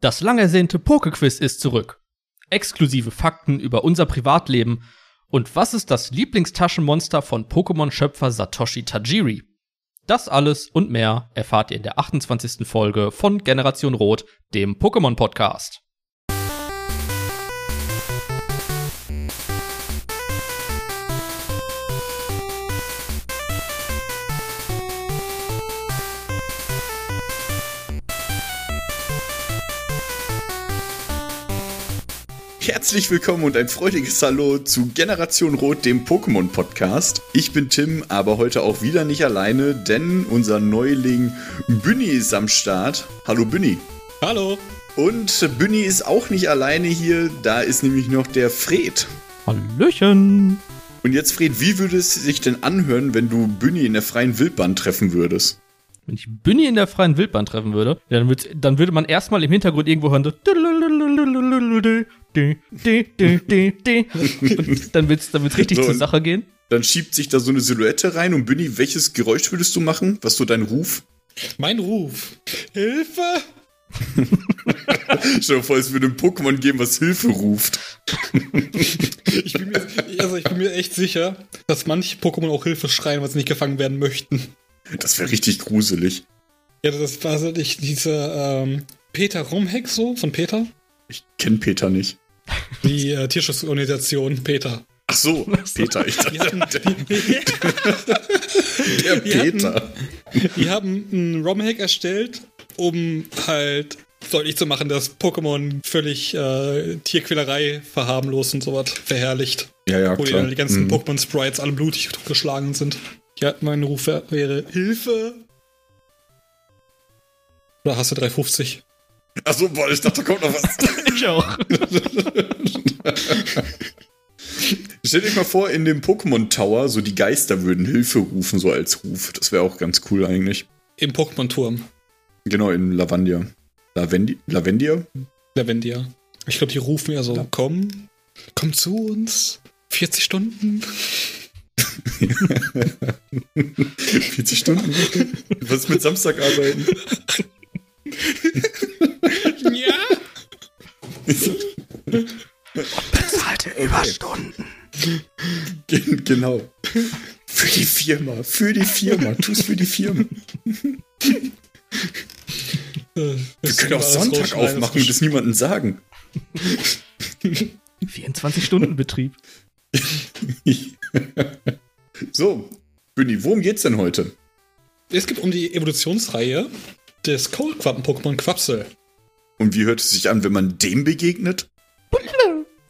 Das lang ersehnte Pokequiz ist zurück. Exklusive Fakten über unser Privatleben und was ist das Lieblingstaschenmonster von Pokémon-Schöpfer Satoshi Tajiri? Das alles und mehr erfahrt ihr in der 28. Folge von Generation Rot, dem Pokémon-Podcast. Herzlich willkommen und ein freudiges Hallo zu Generation Rot, dem Pokémon-Podcast. Ich bin Tim, aber heute auch wieder nicht alleine, denn unser Neuling Günni ist am Start. Hallo Günni. Hallo. Und Günni ist auch nicht alleine hier, da ist nämlich noch der Fred. Hallöchen. Und jetzt, Fred, wie würde es sich denn anhören, wenn du Günni in der freien Wildbahn treffen würdest? Wenn ich Günni in der freien Wildbahn treffen würde, dann, dann würde man erstmal im Hintergrund irgendwo hören, so und dann wird's, dann wird's richtig So, zur Sache gehen. Dann schiebt sich da so eine Silhouette rein und Günni, welches Geräusch würdest du machen? Was so dein Ruf? Mein Ruf. Hilfe! Stell dir vor, es würde ein Pokémon geben, was Hilfe ruft. Ich bin, mir, also ich bin mir echt sicher, dass manche Pokémon auch Hilfe schreien, weil sie nicht gefangen werden möchten. Das wäre richtig gruselig. Ja, das war so nicht dieser ähm, Peter Rumheck so von Peter. Ich kenne Peter nicht. Die äh, Tierschutzorganisation Peter. Ach so, Peter. Ich dachte, hatten, der, der Die hatten- Peter. die haben einen ROM-Hack erstellt, um halt deutlich zu machen, dass Pokémon völlig äh, Tierquälerei verharmlost und sowas verherrlicht. Ja, ja, Wo die, klar. dann die ganzen Mhm. Pokémon-Sprites alle blutig geschlagen sind. Ja, mein Ruf wär- wäre Hilfe. Oder hast du 350? Ach so, boah, ich dachte, da kommt noch was. Ich auch. Stell dir mal vor, in dem Pokémon Tower, so die Geister würden Hilfe rufen, so als Ruf. Das wäre auch ganz cool eigentlich. Im Pokémon-Turm. Genau, in Lavandia. Lavendi Lavendia? Lavendia. Ich glaube, die rufen ja so, komm, komm zu uns. 40 Stunden. 40 Stunden? was mit Samstag arbeiten? ja. Bezahlte Überstunden. Gen- genau. Für die Firma, für die Firma, tu's für die Firma. Wir können auch Sonntag aufmachen und es niemandem sagen. 24-Stunden-Betrieb. So, Günni, worum geht's denn heute? Es geht um die Evolutionsreihe des Kohlquappen-Pokémon Quapsel. Und wie hört es sich an, wenn man dem begegnet?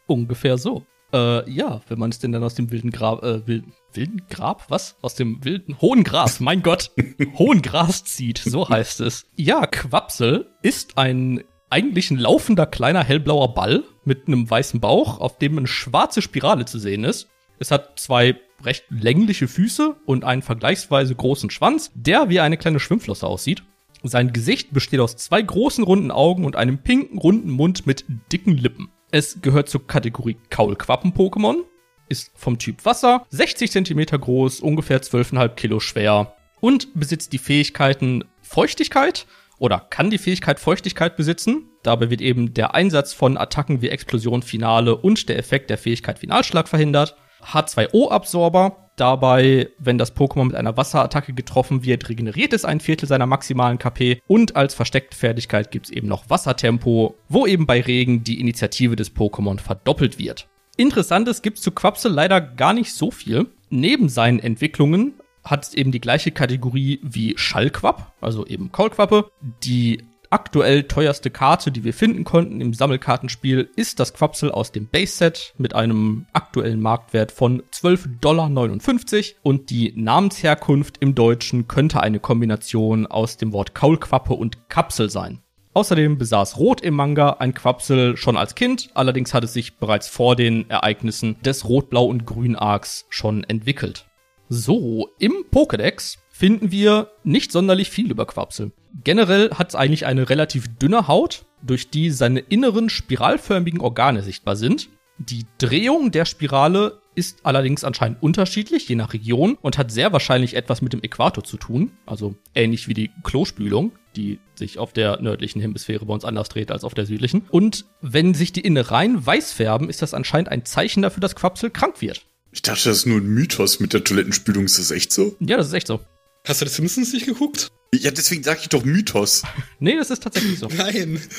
Ungefähr so. Äh, ja, wenn man es denn dann aus dem wilden Grab, äh, wilden, wilden Grab? Was? Aus dem wilden, hohen Gras, mein Gott, hohen Gras zieht, so heißt es. Ja, Quapsel ist ein eigentlich ein laufender kleiner hellblauer Ball mit einem weißen Bauch, auf dem eine schwarze Spirale zu sehen ist. Es hat zwei recht längliche Füße und einen vergleichsweise großen Schwanz, der wie eine kleine Schwimmflosse aussieht. Sein Gesicht besteht aus zwei großen runden Augen und einem pinken runden Mund mit dicken Lippen. Es gehört zur Kategorie Kaulquappen-Pokémon, ist vom Typ Wasser, 60 cm groß, ungefähr 12,5 Kilo schwer und besitzt die Fähigkeiten Feuchtigkeit oder kann die Fähigkeit Feuchtigkeit besitzen. Dabei wird eben der Einsatz von Attacken wie Explosion, Finale und der Effekt der Fähigkeit Finalschlag verhindert. H2O-Absorber. Dabei, wenn das Pokémon mit einer Wasserattacke getroffen wird, regeneriert es ein Viertel seiner maximalen KP. Und als versteckte Fertigkeit gibt es eben noch Wassertempo, wo eben bei Regen die Initiative des Pokémon verdoppelt wird. Interessantes gibt's zu Quapsel leider gar nicht so viel. Neben seinen Entwicklungen hat es eben die gleiche Kategorie wie Schallquapp, also eben Kaulquappe. Die aktuell teuerste Karte, die wir finden konnten im Sammelkartenspiel, ist das Quapsel aus dem Base-Set mit einem aktuellen Marktwert von 12,59 Dollar. Und die Namensherkunft im Deutschen könnte eine Kombination aus dem Wort Kaulquappe und Kapsel sein. Außerdem besaß Rot im Manga ein Quapsel schon als Kind, allerdings hat es sich bereits vor den Ereignissen des Rot, Blau und Grün Arcs schon entwickelt. So, im Pokédex finden wir nicht sonderlich viel über Quapsel. Generell hat es eigentlich eine relativ dünne Haut, durch die seine inneren spiralförmigen Organe sichtbar sind. Die Drehung der Spirale ist allerdings anscheinend unterschiedlich, je nach Region, und hat sehr wahrscheinlich etwas mit dem Äquator zu tun, also ähnlich wie die Klospülung. die sich auf der nördlichen Hemisphäre bei uns anders dreht als auf der südlichen. Und wenn sich die Innereien weiß färben, ist das anscheinend ein Zeichen dafür, dass Quapsel krank wird. Ich dachte, das ist nur ein Mythos mit der Toilettenspülung. Ist das echt so? Ja, das ist echt so. Hast du das Simpsons nicht geguckt? Ja, deswegen sage ich doch Mythos. Nee, das ist tatsächlich so. Nein.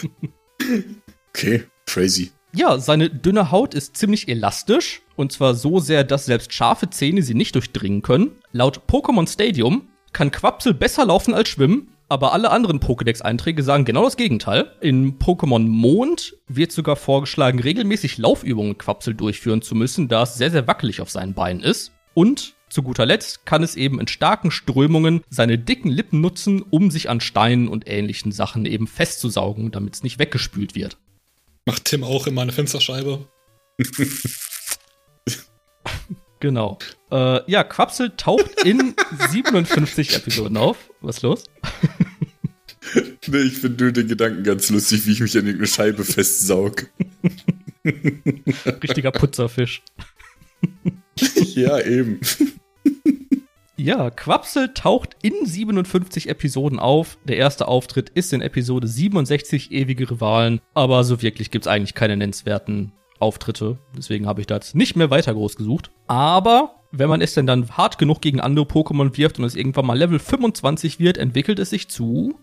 Okay, crazy. Ja, seine dünne Haut ist ziemlich elastisch. Und zwar so sehr, dass selbst scharfe Zähne sie nicht durchdringen können. Laut Pokémon Stadium kann Quapsel besser laufen als schwimmen. Aber alle anderen Pokédex-Einträge sagen genau das Gegenteil. In Pokémon Mond wird sogar vorgeschlagen, regelmäßig Laufübungen mit Quapsel durchführen zu müssen, da es sehr, sehr wackelig auf seinen Beinen ist. Und zu guter Letzt kann es eben in starken Strömungen seine dicken Lippen nutzen, um sich an Steinen und ähnlichen Sachen eben festzusaugen, damit es nicht weggespült wird. Macht Tim auch immer eine Fensterscheibe. Genau. Äh, ja, Quapsel taucht in 57 Episoden auf. Was ist los? Nee, ich finde nur den Gedanken ganz lustig, wie ich mich an irgendeine Scheibe festsaug. Richtiger Putzerfisch. ja, eben. Ja, Quapsel taucht in 57 Episoden auf. Der erste Auftritt ist in Episode 67 Ewige Rivalen, aber so wirklich gibt's eigentlich keine nennenswerten Auftritte. Deswegen habe ich da jetzt nicht mehr weiter groß gesucht. Aber wenn man es denn dann hart genug gegen andere Pokémon wirft und es irgendwann mal Level 25 wird, entwickelt es sich zu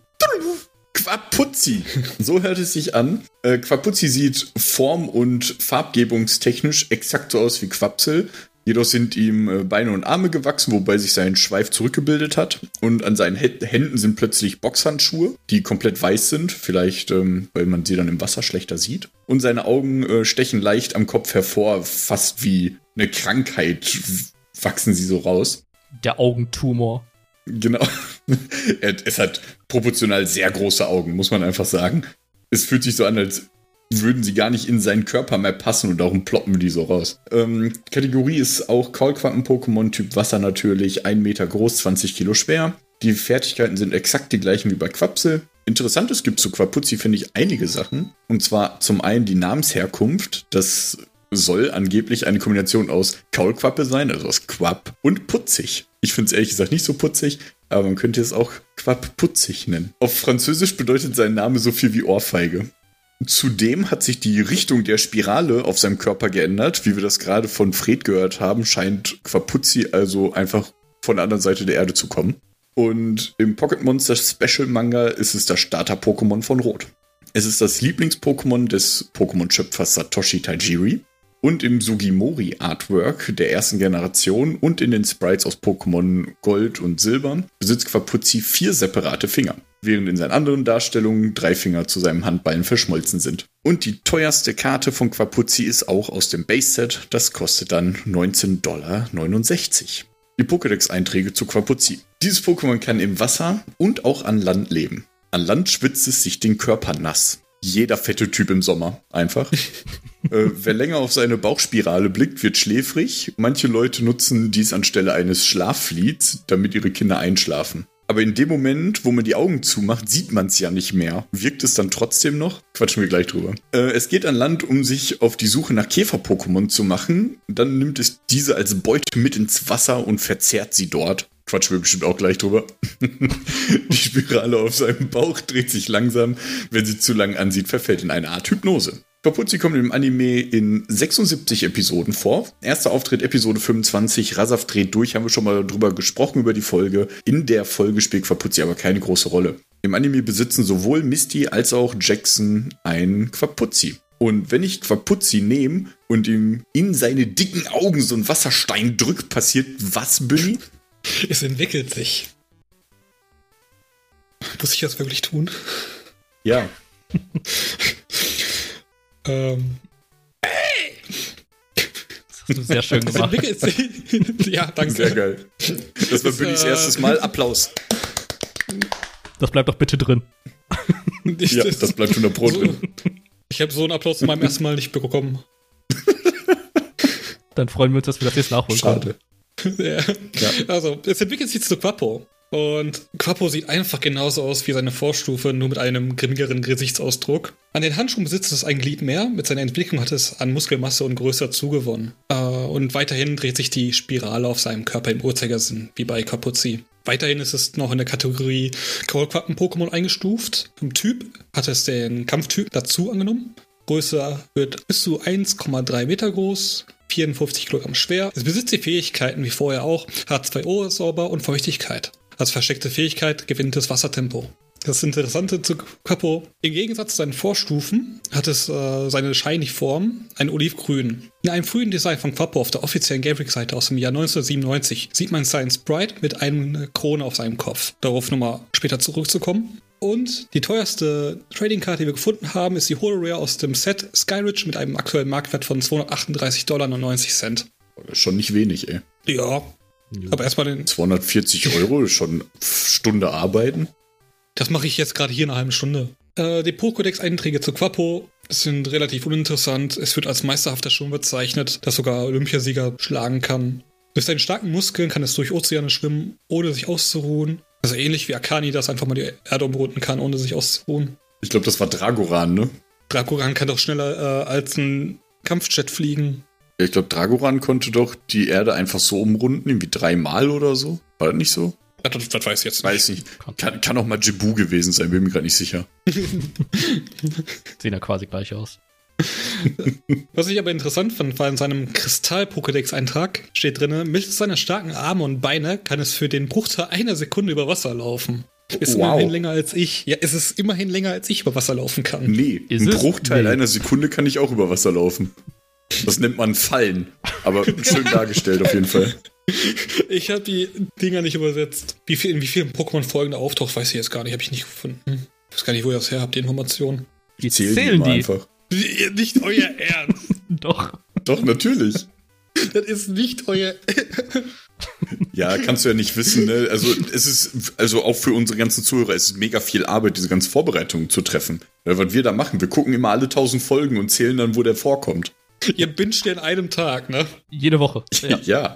Quapuzzi. So hört es sich an. Äh, Quapuzzi sieht form- und farbgebungstechnisch exakt so aus wie Quapsel. Jedoch sind ihm äh, Beine und Arme gewachsen, wobei sich sein Schweif zurückgebildet hat. Und an seinen Händen sind plötzlich Boxhandschuhe, die komplett weiß sind. Vielleicht, ähm, weil man sie dann im Wasser schlechter sieht. Und seine Augen äh, stechen leicht am Kopf hervor, fast wie eine Krankheit wachsen sie so raus. der Augentumor. Genau. es hat proportional sehr große Augen, muss man einfach sagen. Es fühlt sich so an, als würden sie gar nicht in seinen Körper mehr passen und darum ploppen die so raus. Ähm, Kategorie ist auch Kaulquappen-Pokémon, Typ Wasser natürlich, 1 Meter groß, 20 Kilo schwer. Die Fertigkeiten sind exakt die gleichen wie bei Quapsel. Interessant, es gibt zu Quapuzzi, finde ich, einige Sachen. Und zwar zum einen die Namensherkunft. Das soll angeblich eine Kombination aus Kaulquappe sein, also aus Quapp und putzig. Ich finde es ehrlich gesagt nicht so putzig, aber man könnte es auch Quapp putzig nennen. Auf Französisch bedeutet sein Name so viel wie Ohrfeige. Zudem hat sich die Richtung der Spirale auf seinem Körper geändert. Wie wir das gerade von Fred gehört haben, scheint Quapuzzi also einfach von der anderen Seite der Erde zu kommen. Und im Pocket Monster Special Manga ist es das Starter-Pokémon von Rot. Es ist das Lieblings-Pokémon des Pokémon-Schöpfers Satoshi Tajiri. Und im Sugimori Artwork der ersten Generation und in den Sprites aus Pokémon Gold und Silber besitzt Quapuzzi vier separate Finger, während in seinen anderen Darstellungen drei Finger zu seinem Handballen verschmolzen sind. Und die teuerste Karte von Quapuzzi ist auch aus dem Base-Set, das kostet dann 19,69 Dollar. Die Pokédex-Einträge zu Quapuzzi. Dieses Pokémon kann im Wasser und auch an Land leben. An Land schwitzt es sich den Körper nass. Jeder fette Typ im Sommer, einfach. äh, wer länger auf seine Bauchspirale blickt, wird schläfrig. Manche Leute nutzen dies anstelle eines Schlafflieds, damit ihre Kinder einschlafen. Aber in dem Moment, wo man die Augen zumacht, sieht man es ja nicht mehr. Wirkt es dann trotzdem noch? Quatschen wir gleich drüber. Äh, es geht an Land, um sich auf die Suche nach Käfer-Pokémon zu machen. Dann nimmt es diese als Beute mit ins Wasser und verzehrt sie dort. Quatschen wir bestimmt auch gleich drüber. die Spirale auf seinem Bauch dreht sich langsam. Wenn sie zu lang ansieht, verfällt in eine Art Hypnose. Capuzzi kommt im Anime in 76 Episoden vor. Erster Auftritt Episode 25, Rasaf dreht durch, haben wir schon mal drüber gesprochen über die Folge. In der Folge spielt Quapuzzi aber keine große Rolle. Im Anime besitzen sowohl Misty als auch Jackson ein Quapuzzi. Und wenn ich Quapuzzi nehme und ihm in seine dicken Augen so ein Wasserstein drückt, passiert was, Bunny? Es entwickelt sich. Muss ich das wirklich tun? Ja. Ähm, Das hast du sehr schön gemacht. entwickelt sich. ja, danke. Sehr geil. Das war Das, Bunnys äh, erstes Mal. Applaus. Das bleibt doch bitte drin. Ich, Ja, das bleibt 100 Pro so, drin. Ich habe so einen Applaus zu meinem ersten Mal nicht bekommen. Dann freuen wir uns, dass wir das jetzt nachholen können. Schade. Ja. Also, es entwickelt sich zu Quappo. Und Quappo sieht einfach genauso aus wie seine Vorstufe, nur mit einem grimmigeren Gesichtsausdruck. An den Handschuhen besitzt es ein Glied mehr. Mit seiner Entwicklung hat es an Muskelmasse und Größe zugewonnen. Äh, und weiterhin dreht sich die Spirale auf seinem Körper im Uhrzeigersinn, wie bei Capuzzi. Weiterhin ist es noch in der Kategorie Kaulquappen-Pokémon eingestuft. Im Typ hat es den Kampftyp dazu angenommen. Größe wird bis zu 1,3 Meter groß, 54 Kilogramm schwer. Es besitzt die Fähigkeiten wie vorher auch H2O-Sauber und Feuchtigkeit. Als versteckte Fähigkeit gewinnt es Wassertempo. Das Interessante zu Capo, im Gegensatz zu seinen Vorstufen hat es äh, seine Shiny-Form, ein Olivgrün. In einem frühen Design von Quapo auf der offiziellen Gamebrick-Seite aus dem Jahr 1997 sieht man seinen Sprite mit einer Krone auf seinem Kopf. Darauf nochmal später zurückzukommen. Und die teuerste Trading-Karte, die wir gefunden haben, ist die Holorare aus dem Set Skyridge mit einem aktuellen Marktwert von 238,90 Dollar. Schon nicht wenig, ey. Ja. Aber erstmal den. 240 Euro, schon Stunde arbeiten. Das mache ich jetzt gerade hier in einer halben Stunde. Äh, die Pokédex-Einträge zu Quapo sind relativ uninteressant. Es wird als meisterhafter Schwimmer bezeichnet, das sogar Olympiasieger schlagen kann. Durch seine starken Muskeln kann es durch Ozeane schwimmen, ohne sich auszuruhen. Also ähnlich wie Akani das einfach mal die Erde umrunden kann, ohne sich auszuruhen. Ich glaube, das war Dragoran, ne? Dragoran kann doch schneller äh, als ein Kampfjet fliegen. Ja, ich glaube, Dragoran konnte doch die Erde einfach so umrunden, irgendwie dreimal oder so. War das nicht so? Das, das weiß ich jetzt nicht. Weiß nicht. Kann, kann auch mal Jibu gewesen sein, bin mir gerade nicht sicher. Sehen ja quasi gleich aus. Was ich aber interessant fand, war in seinem Kristall-Pokédex-Eintrag steht drin, mit seiner starken Arme und Beine kann es für den Bruchteil einer Sekunde über Wasser laufen. Ist Wow. immerhin länger als ich. Ja, es ist immerhin länger als ich über Wasser laufen kann. Nee, Ist ein es? Bruchteil Nee. einer Sekunde kann ich auch über Wasser laufen. Das nennt man Fallen. Aber schön dargestellt auf jeden Fall. Ich habe die Dinger nicht übersetzt. Wie viel, in wie vielen Pokémon-Folgen da auftaucht, weiß ich jetzt gar nicht. Habe ich nicht gefunden. Ich weiß gar nicht, wo ihr das her habt, die Information. Die Zählen, zählen, die immer die. einfach. Nicht euer Ernst. Doch. Doch, natürlich. Das ist nicht euer. Ja, kannst du ja nicht wissen, ne? Also, es ist, also auch für unsere ganzen Zuhörer, es ist mega viel Arbeit, diese ganzen Vorbereitungen zu treffen. Weil was wir da machen, wir gucken immer alle tausend Folgen und zählen dann, wo der vorkommt. Ihr binscht ja in einem Tag, ne? Jede Woche. Ja. ja.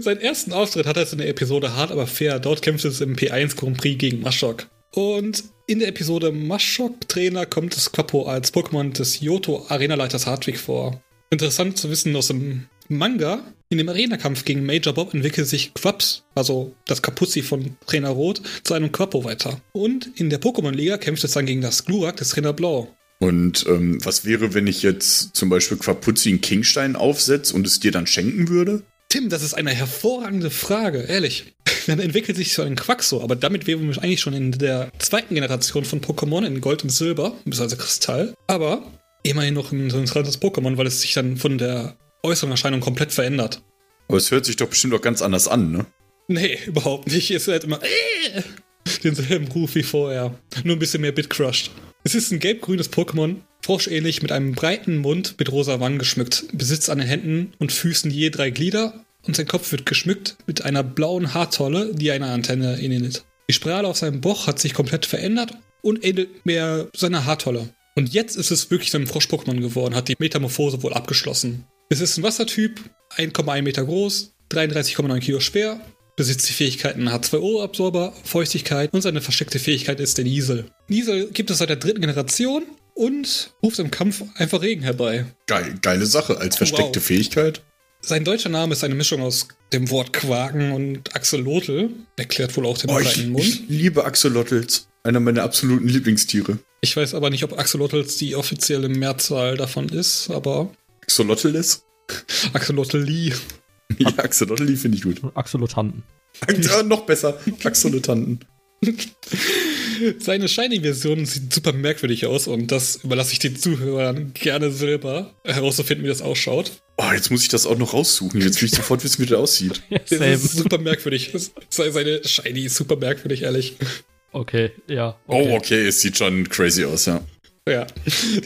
Seinen ersten Auftritt hat er in der Episode Hart aber fair. Dort kämpft es im P1 Grand Prix gegen Maschok. Und in der Episode Maschok Trainer kommt das Quapo als Pokémon des Yoto Arenaleiters Hartwig vor. Interessant zu wissen aus dem Manga, in dem Arena-Kampf gegen Major Bob entwickelt sich Quaps, also das Kapuzzi von Trainer Rot, zu einem Quapo weiter. Und in der Pokémon-Liga kämpft es dann gegen das Glurak des Trainer Blau. Und ähm, was wäre, wenn ich jetzt zum Beispiel Quapuzzi einen Kingstein aufsetze und es dir dann schenken würde? Tim, das ist eine hervorragende Frage, ehrlich. Dann entwickelt sich so ein Quaxo, aber damit wären wir eigentlich schon in der zweiten Generation von Pokémon in Gold und Silber, also Kristall. Aber immerhin noch ein interessantes Pokémon, weil es sich dann von der äußeren Erscheinung komplett verändert. Aber es hört sich doch bestimmt auch ganz anders an, ne? Nee, überhaupt nicht. Es ist halt immer äh, denselben Ruf wie vorher. Nur ein bisschen mehr bitcrushed. Es ist ein gelb-grünes Pokémon, froschähnlich mit einem breiten Mund mit rosa Wangen geschmückt, besitzt an den Händen und Füßen je drei Glieder und sein Kopf wird geschmückt mit einer blauen Haartolle, die eine Antenne ähnelt. Die Sprache auf seinem Bauch hat sich komplett verändert und ähnelt mehr seiner Haartolle. Und jetzt ist es wirklich ein Frosch-Pokémon geworden, hat die Metamorphose wohl abgeschlossen. Es ist ein Wassertyp, 1,1 Meter groß, 33,9 Kilo schwer, besitzt die Fähigkeiten H2O-Absorber, Feuchtigkeit und seine versteckte Fähigkeit ist der Niesel. Niesel gibt es seit der dritten Generation und ruft im Kampf einfach Regen herbei. Geil, geile Sache, als versteckte Wow. Fähigkeit. Sein deutscher Name ist eine Mischung aus dem Wort Quaken und Axolotl. Erklärt wohl auch den Oh, ich, breiten Mund. ich liebe Axolotls. Einer meiner absoluten Lieblingstiere. Ich weiß aber nicht, ob Axolotls die offizielle Mehrzahl davon ist, aber Axolotls? Axolotli. Ja, Axolotl finde ich gut. Axolotanten. Ja, noch besser. Axolotanten. Seine Shiny-Version sieht super merkwürdig aus und das überlasse ich den Zuhörern gerne selber herauszufinden, wie das ausschaut. Oh, jetzt muss ich das auch noch raussuchen. Jetzt will ich sofort wissen, wie der aussieht. Es ist super merkwürdig. Seine Shiny ist super merkwürdig, ehrlich. Okay, ja. Oh, Okay. okay, es sieht schon crazy aus, ja. Ja.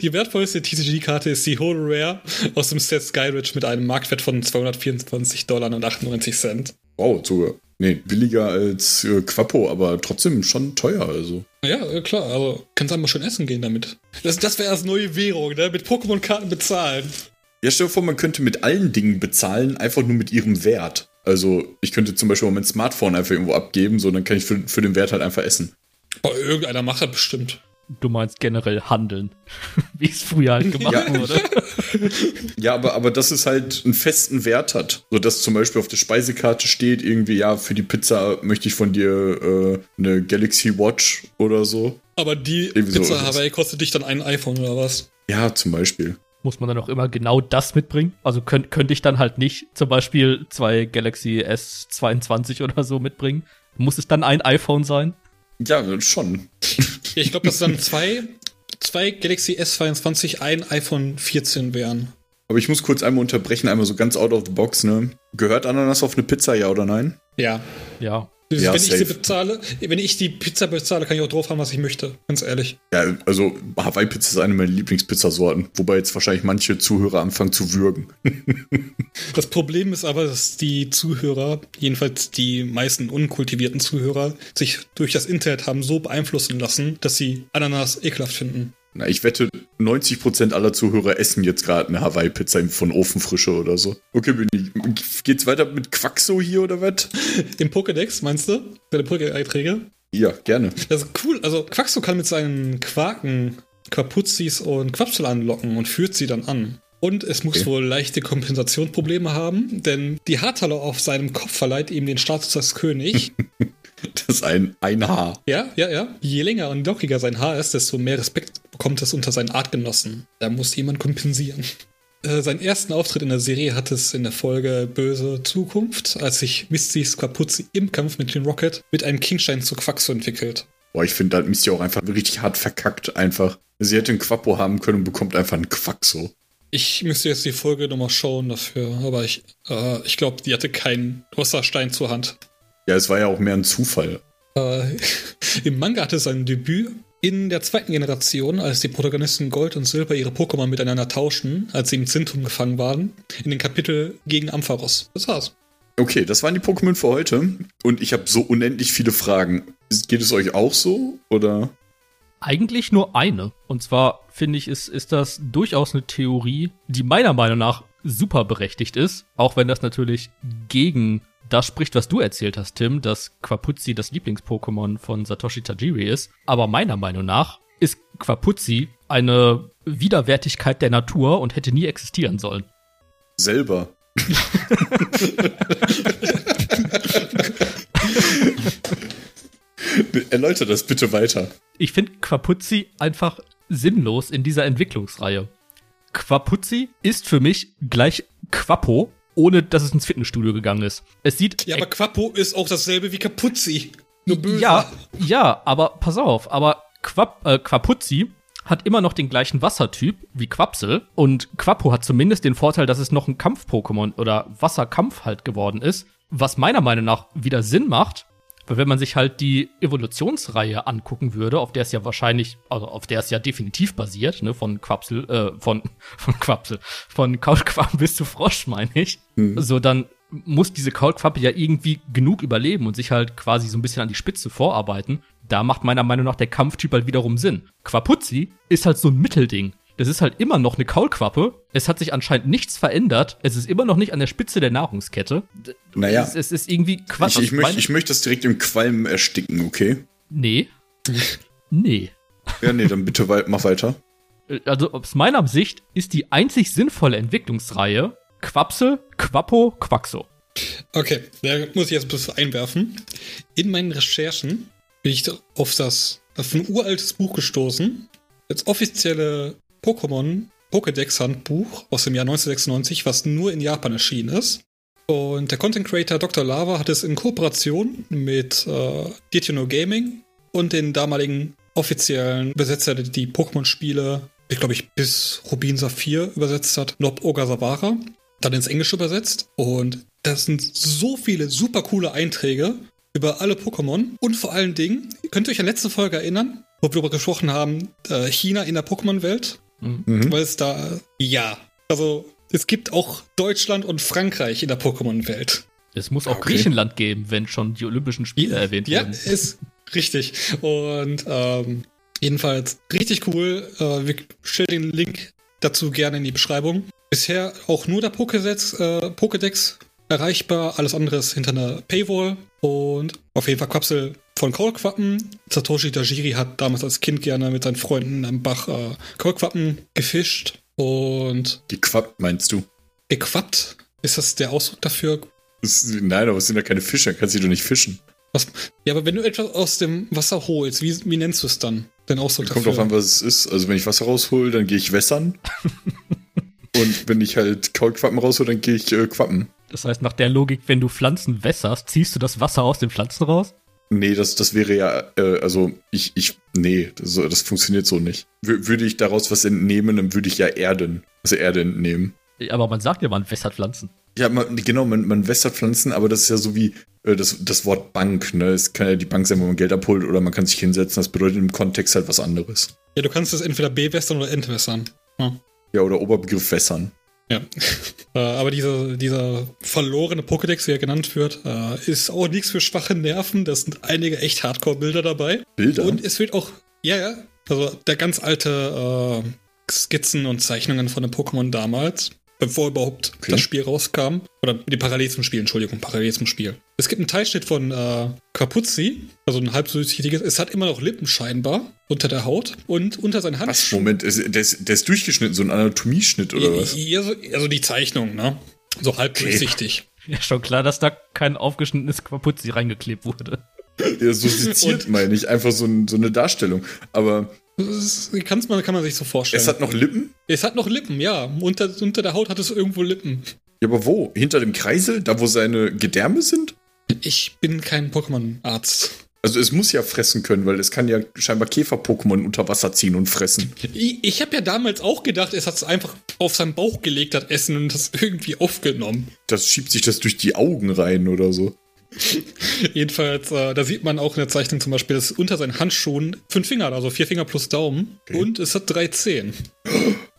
Die wertvollste TCG-Karte ist die Holo Rare aus dem Set Skyridge mit einem Marktwert von 224 Dollar und 98 Cent. Wow, sogar. Nee, billiger als äh, Quappo, aber trotzdem schon teuer, also. Ja, äh, klar, also kannst einfach schön essen gehen damit. Das, das wäre das neue Währung, ne? Mit Pokémon-Karten bezahlen. Ja, stell dir vor, man könnte mit allen Dingen bezahlen, einfach nur mit ihrem Wert. Also, ich könnte zum Beispiel mal mein Smartphone einfach irgendwo abgeben, so dann kann ich für, für den Wert halt einfach essen. Boah, irgendeiner macht das bestimmt. Du meinst generell handeln, wie es früher halt gemacht Ja. wurde. Ja, aber, aber dass es halt einen festen Wert hat. So dass zum Beispiel auf der Speisekarte steht, irgendwie, ja, für die Pizza möchte ich von dir äh, eine Galaxy Watch oder so. Aber die Irgendwie so Pizza ist es. Hawaii kostet dich dann ein iPhone oder was? Ja, zum Beispiel. Muss man dann auch immer genau das mitbringen? Also könnt, könnte ich dann halt nicht zum Beispiel zwei Galaxy S22 oder so mitbringen? Muss es dann ein iPhone sein? Ja, schon. Ich glaube, dass dann zwei, zwei Galaxy S22, ein iPhone 14 wären. Aber ich muss kurz einmal unterbrechen, einmal so ganz out of the box, ne? Gehört Ananas auf eine Pizza, ja oder nein? Ja. Ja. Ja, wenn ich sie bezahle, wenn ich die Pizza bezahle, kann ich auch drauf haben, was ich möchte. Ganz ehrlich. Ja, also Hawaii-Pizza ist eine meiner Lieblingspizzasorten, wobei jetzt wahrscheinlich manche Zuhörer anfangen zu würgen. Das Problem ist aber, dass die Zuhörer, jedenfalls die meisten unkultivierten Zuhörer, sich durch das Internet haben so beeinflussen lassen, dass sie Ananas ekelhaft finden. Na, ich wette, 90% aller Zuhörer essen jetzt gerade eine Hawaii-Pizza von Ofenfrische oder so. Okay, Benni, geht's weiter mit Quaxo hier oder was? Im Pokédex, meinst du? Deine Pokédex-Einträge? Ja, gerne. Das ist cool. Also Quaxo kann mit seinen Quaken Quapuzis und Quapsel anlocken und führt sie dann an. Und es muss Okay. wohl leichte Kompensationsprobleme haben, denn die Haartalle auf seinem Kopf verleiht ihm den Status als König. Das ist ein, ein Haar. ja, ja, ja. Je länger und lockiger sein Haar ist, desto mehr Respekt bekommt es unter seinen Artgenossen. Da muss jemand kompensieren. Äh, Seinen ersten Auftritt in der Serie hat es in der Folge Böse Zukunft, als sich Mistys Quapuzzi im Kampf mit den Rocket mit einem Kingstein zu Quaxo entwickelt. Boah, ich finde, da hat Misty auch einfach richtig hart verkackt, einfach. Sie hätte einen Quappo haben können und bekommt einfach einen Quaxo. Ich müsste jetzt die Folge nochmal schauen dafür, aber ich, äh, ich glaube, die hatte keinen Wasserstein zur Hand. Ja, es war ja auch mehr ein Zufall. Äh, Im Manga hatte es sein Debüt in der zweiten Generation, als die Protagonisten Gold und Silber ihre Pokémon miteinander tauschen, als sie im Zentrum gefangen waren, in den Kapitel gegen Ampharos. Das war's. Okay, das waren die Pokémon für heute. Und ich habe so unendlich viele Fragen. Geht es euch auch so? Oder? Eigentlich nur eine. Und zwar finde ich, ist, ist das durchaus eine Theorie, die meiner Meinung nach super berechtigt ist. Auch wenn das natürlich gegen das spricht, was du erzählt hast, Tim, dass Quapuzzi das Lieblings-Pokémon von Satoshi Tajiri ist. Aber meiner Meinung nach ist Quapuzzi eine Widerwärtigkeit der Natur und hätte nie existieren sollen. Selber. Erläutert das bitte weiter. Ich finde Quapuzzi einfach sinnlos in dieser Entwicklungsreihe. Quapuzzi ist für mich gleich Quappo, ohne dass es ins Fitnessstudio gegangen ist. Es sieht Ja, aber Quappo ist auch dasselbe wie Kapuzzi. Nur böse. Ja, ja, aber pass auf, aber Quap, äh, Quapuzzi hat immer noch den gleichen Wassertyp wie Quapsel und Quappo hat zumindest den Vorteil, dass es noch ein Kampf-Pokémon oder Wasserkampf halt geworden ist, was meiner Meinung nach wieder Sinn macht, weil wenn man sich halt die Evolutionsreihe angucken würde, auf der es ja wahrscheinlich, also auf der es ja definitiv basiert, ne, von Quapsel, äh, von, von Quapsel, von Kaulquappen bis zu Frosch, meine ich, so dann muss diese Kaulquappe ja irgendwie genug überleben und sich halt quasi so ein bisschen an die Spitze vorarbeiten. Da macht meiner Meinung nach der Kampftyp halt wiederum Sinn. Quapuzzi ist halt so ein Mittelding. Das ist halt immer noch eine Kaulquappe. Es hat sich anscheinend nichts verändert. Es ist immer noch nicht an der Spitze der Nahrungskette. D- Naja. Es, es ist irgendwie Quatsch. Ich, ich, Aus möchte, ich möchte das direkt im Qualm ersticken, okay? Nee. nee. Ja, nee, dann bitte wei mach weiter. Also aus meiner Sicht ist die einzig sinnvolle Entwicklungsreihe Quapsel, Quappo, Quaxo. Okay, da muss ich jetzt ein bisschen einwerfen. In meinen Recherchen bin ich auf das auf ein uraltes Buch gestoßen. Das offizielle Pokémon Pokédex-Handbuch aus dem Jahr 1996, was nur in Japan erschienen ist. Und der Content Creator Dr. Lava hat es in Kooperation mit äh, Did You Know Gaming und den damaligen offiziellen Übersetzer, der die Pokémon-Spiele, ich glaube ich, bis Rubin Saphir übersetzt hat, Nob Ogasawara, dann ins Englische übersetzt. Und das sind so viele super coole Einträge über alle Pokémon. Und vor allen Dingen, könnt ihr euch an letzte Folge erinnern, wo wir darüber gesprochen haben, äh, China in der Pokémon-Welt? Mhm. Weil es da, ja, also es gibt auch Deutschland und Frankreich in der Pokémon-Welt. Es muss auch Okay. Griechenland geben, wenn schon die Olympischen Spiele erwähnt Ja, wurden. ist richtig. Und ähm, jedenfalls richtig cool. Äh, wir stellen den Link dazu gerne in die Beschreibung. Bisher auch nur der Pokédex, äh, Pokédex erreichbar. Alles andere ist hinter einer Paywall. Und auf jeden Fall Kapsel von Kaulquappen. Satoshi Tajiri hat damals als Kind gerne mit seinen Freunden am Bach äh, Kaulquappen gefischt und Gequappt meinst du? gequappt. Ist das der Ausdruck dafür? Das, nein, aber es sind ja keine Fische, kannst du die doch nicht fischen. Was? Ja, aber wenn du etwas aus dem Wasser holst, wie, wie nennst du es dann? Den Ausdruck Kommt dafür? drauf an, was es ist. Also wenn ich Wasser raushol, dann gehe ich wässern. Und wenn ich halt Kaulquappen raushol, dann gehe ich äh, quappen. Das heißt, nach der Logik, wenn du Pflanzen wässerst, ziehst du das Wasser aus den Pflanzen raus? Nee, das, das wäre ja, äh, also ich, ich, nee, das, das funktioniert so nicht. W würde ich daraus was entnehmen, dann würde ich ja Erden, also Erde entnehmen. Aber man sagt ja, man wässert Pflanzen. Ja, man, genau, man, man wässert Pflanzen, aber das ist ja so wie äh, das, das Wort Bank, ne? Es kann ja die Bank sein, wo man Geld abholt oder man kann sich hinsetzen. Das bedeutet im Kontext halt was anderes. Ja, du kannst es entweder bewässern oder entwässern. Ja. Ja, oder Oberbegriff wässern. Ja. Äh, Aber dieser, dieser verlorene Pokédex, wie er genannt wird, äh, ist auch nichts für schwache Nerven. Da sind einige echt Hardcore-Bilder dabei. Bilder? Und es wird auch, ja, ja, also der ganz alte äh, Skizzen und Zeichnungen von den Pokémon damals, bevor überhaupt Okay. das Spiel rauskam. Oder die parallel zum Spiel, Entschuldigung, parallel zum Spiel. Es gibt einen Teilschnitt von äh, Capuzzi, also ein halb durchsichtiges. Es hat immer noch Lippen scheinbar unter der Haut und unter seinen was? Handschuhen. Moment, ist, der, ist, der ist durchgeschnitten, so ein Anatomieschnitt oder was? Ja, so, also die Zeichnung, ne? So halb Okay. durchsichtig. Ja, schon klar, dass da kein aufgeschnittenes Quapuzzi reingeklebt wurde. Ja, so seziert meine ich, einfach so, ein, so eine Darstellung. Aber kann's man, kann man sich so vorstellen. es hat noch Lippen? es hat noch Lippen, ja. Unter, unter der Haut hat es irgendwo Lippen. Ja, aber wo? Hinter dem Kreisel? Da, wo seine Gedärme sind? Ich bin kein Pokémon-Arzt. Also es muss ja fressen können, weil es kann ja scheinbar Käfer-Pokémon unter Wasser ziehen und fressen. Ich, ich habe ja damals auch gedacht, es hat es einfach auf seinen Bauch gelegt, das Essen und das irgendwie aufgenommen. Das schiebt sich das durch die Augen rein oder so. Jedenfalls, äh, da sieht man auch in der Zeichnung zum Beispiel, dass unter seinen Handschuhen fünf Finger, hat, also vier Finger plus Daumen. Okay. Und es hat drei Zehen.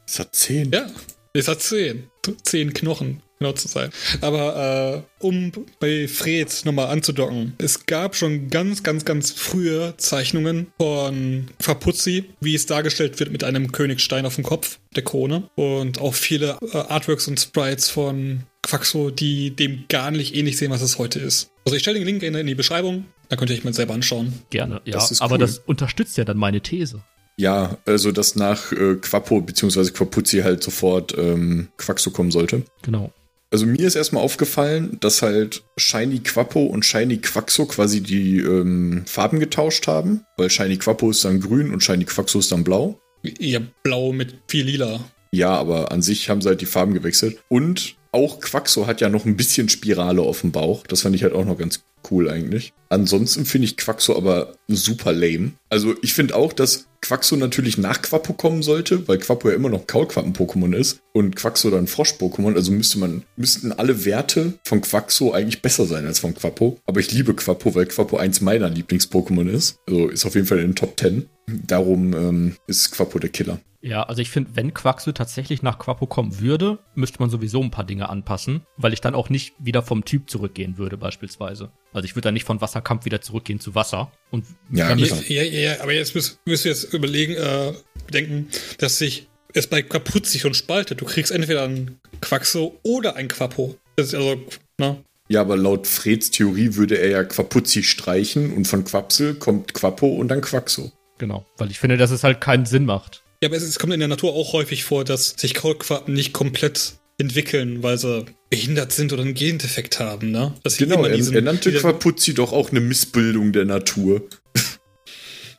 Es hat Zehen. Ja, es hat zehn. Zehn Knochen, genau zu sein. Aber äh, um bei Fred nochmal anzudocken, es gab schon ganz, ganz, ganz frühe Zeichnungen von Fapuzzi, wie es dargestellt wird mit einem Königstein auf dem Kopf, der Krone. Und auch viele äh, Artworks und Sprites von Quaxo, die dem gar nicht ähnlich sehen, was es heute ist. Also ich stelle den Link in, in die Beschreibung, da könnt ihr euch mal selber anschauen. Gerne, ja. Das ist aber cool. das unterstützt ja dann meine These. Ja, also dass nach äh, Quappo bzw. Quapuzzi halt sofort ähm, Quaxo kommen sollte. Genau. Also mir ist erstmal aufgefallen, dass halt Shiny Quappo und Shiny Quaxo quasi die ähm, Farben getauscht haben, weil Shiny Quappo ist dann grün und Shiny Quaxo ist dann blau. Ja, blau mit viel lila. Ja, aber an sich haben sie halt die Farben gewechselt. Und auch Quaxo hat ja noch ein bisschen Spirale auf dem Bauch. Das fand ich halt auch noch ganz cool eigentlich. Ansonsten finde ich Quaxo aber super lame. Also ich finde auch, dass Quaxo natürlich nach Quappo kommen sollte, weil Quappo ja immer noch Kaulquappen-Pokémon ist und Quaxo dann Frosch-Pokémon. Also müsste man, müssten alle Werte von Quaxo eigentlich besser sein als von Quappo. Aber ich liebe Quappo, weil Quappo eins meiner Lieblings-Pokémon ist. Also ist auf jeden Fall in den Top 10. Darum ähm, ist Quappo der Killer. Ja, also ich finde, wenn Quaxo tatsächlich nach Quapo kommen würde, müsste man sowieso ein paar Dinge anpassen, weil ich dann auch nicht wieder vom Typ zurückgehen würde, beispielsweise. Also ich würde dann nicht von Wasserkampf wieder zurückgehen zu Wasser. Und Ja, dann Ja, Ja, aber jetzt müsst, müsst ihr jetzt überlegen, äh, bedenken, dass sich es bei Kapuzzi schon spaltet. Du kriegst entweder ein Quaxo oder ein Quappo. Das ist also, ne? Ja, aber laut Freds Theorie würde er ja Quapuzzi streichen und von Quapsel kommt Quappo und dann Quaxo. Genau, weil ich finde, dass es halt keinen Sinn macht. Ja, aber es, es kommt in der Natur auch häufig vor, dass sich Kaulquappen nicht komplett entwickeln, weil sie behindert sind oder einen Gendefekt haben, ne? Dass sie Genau, immer er, diesen- er nannte Quapuzzi doch auch eine Missbildung der Natur.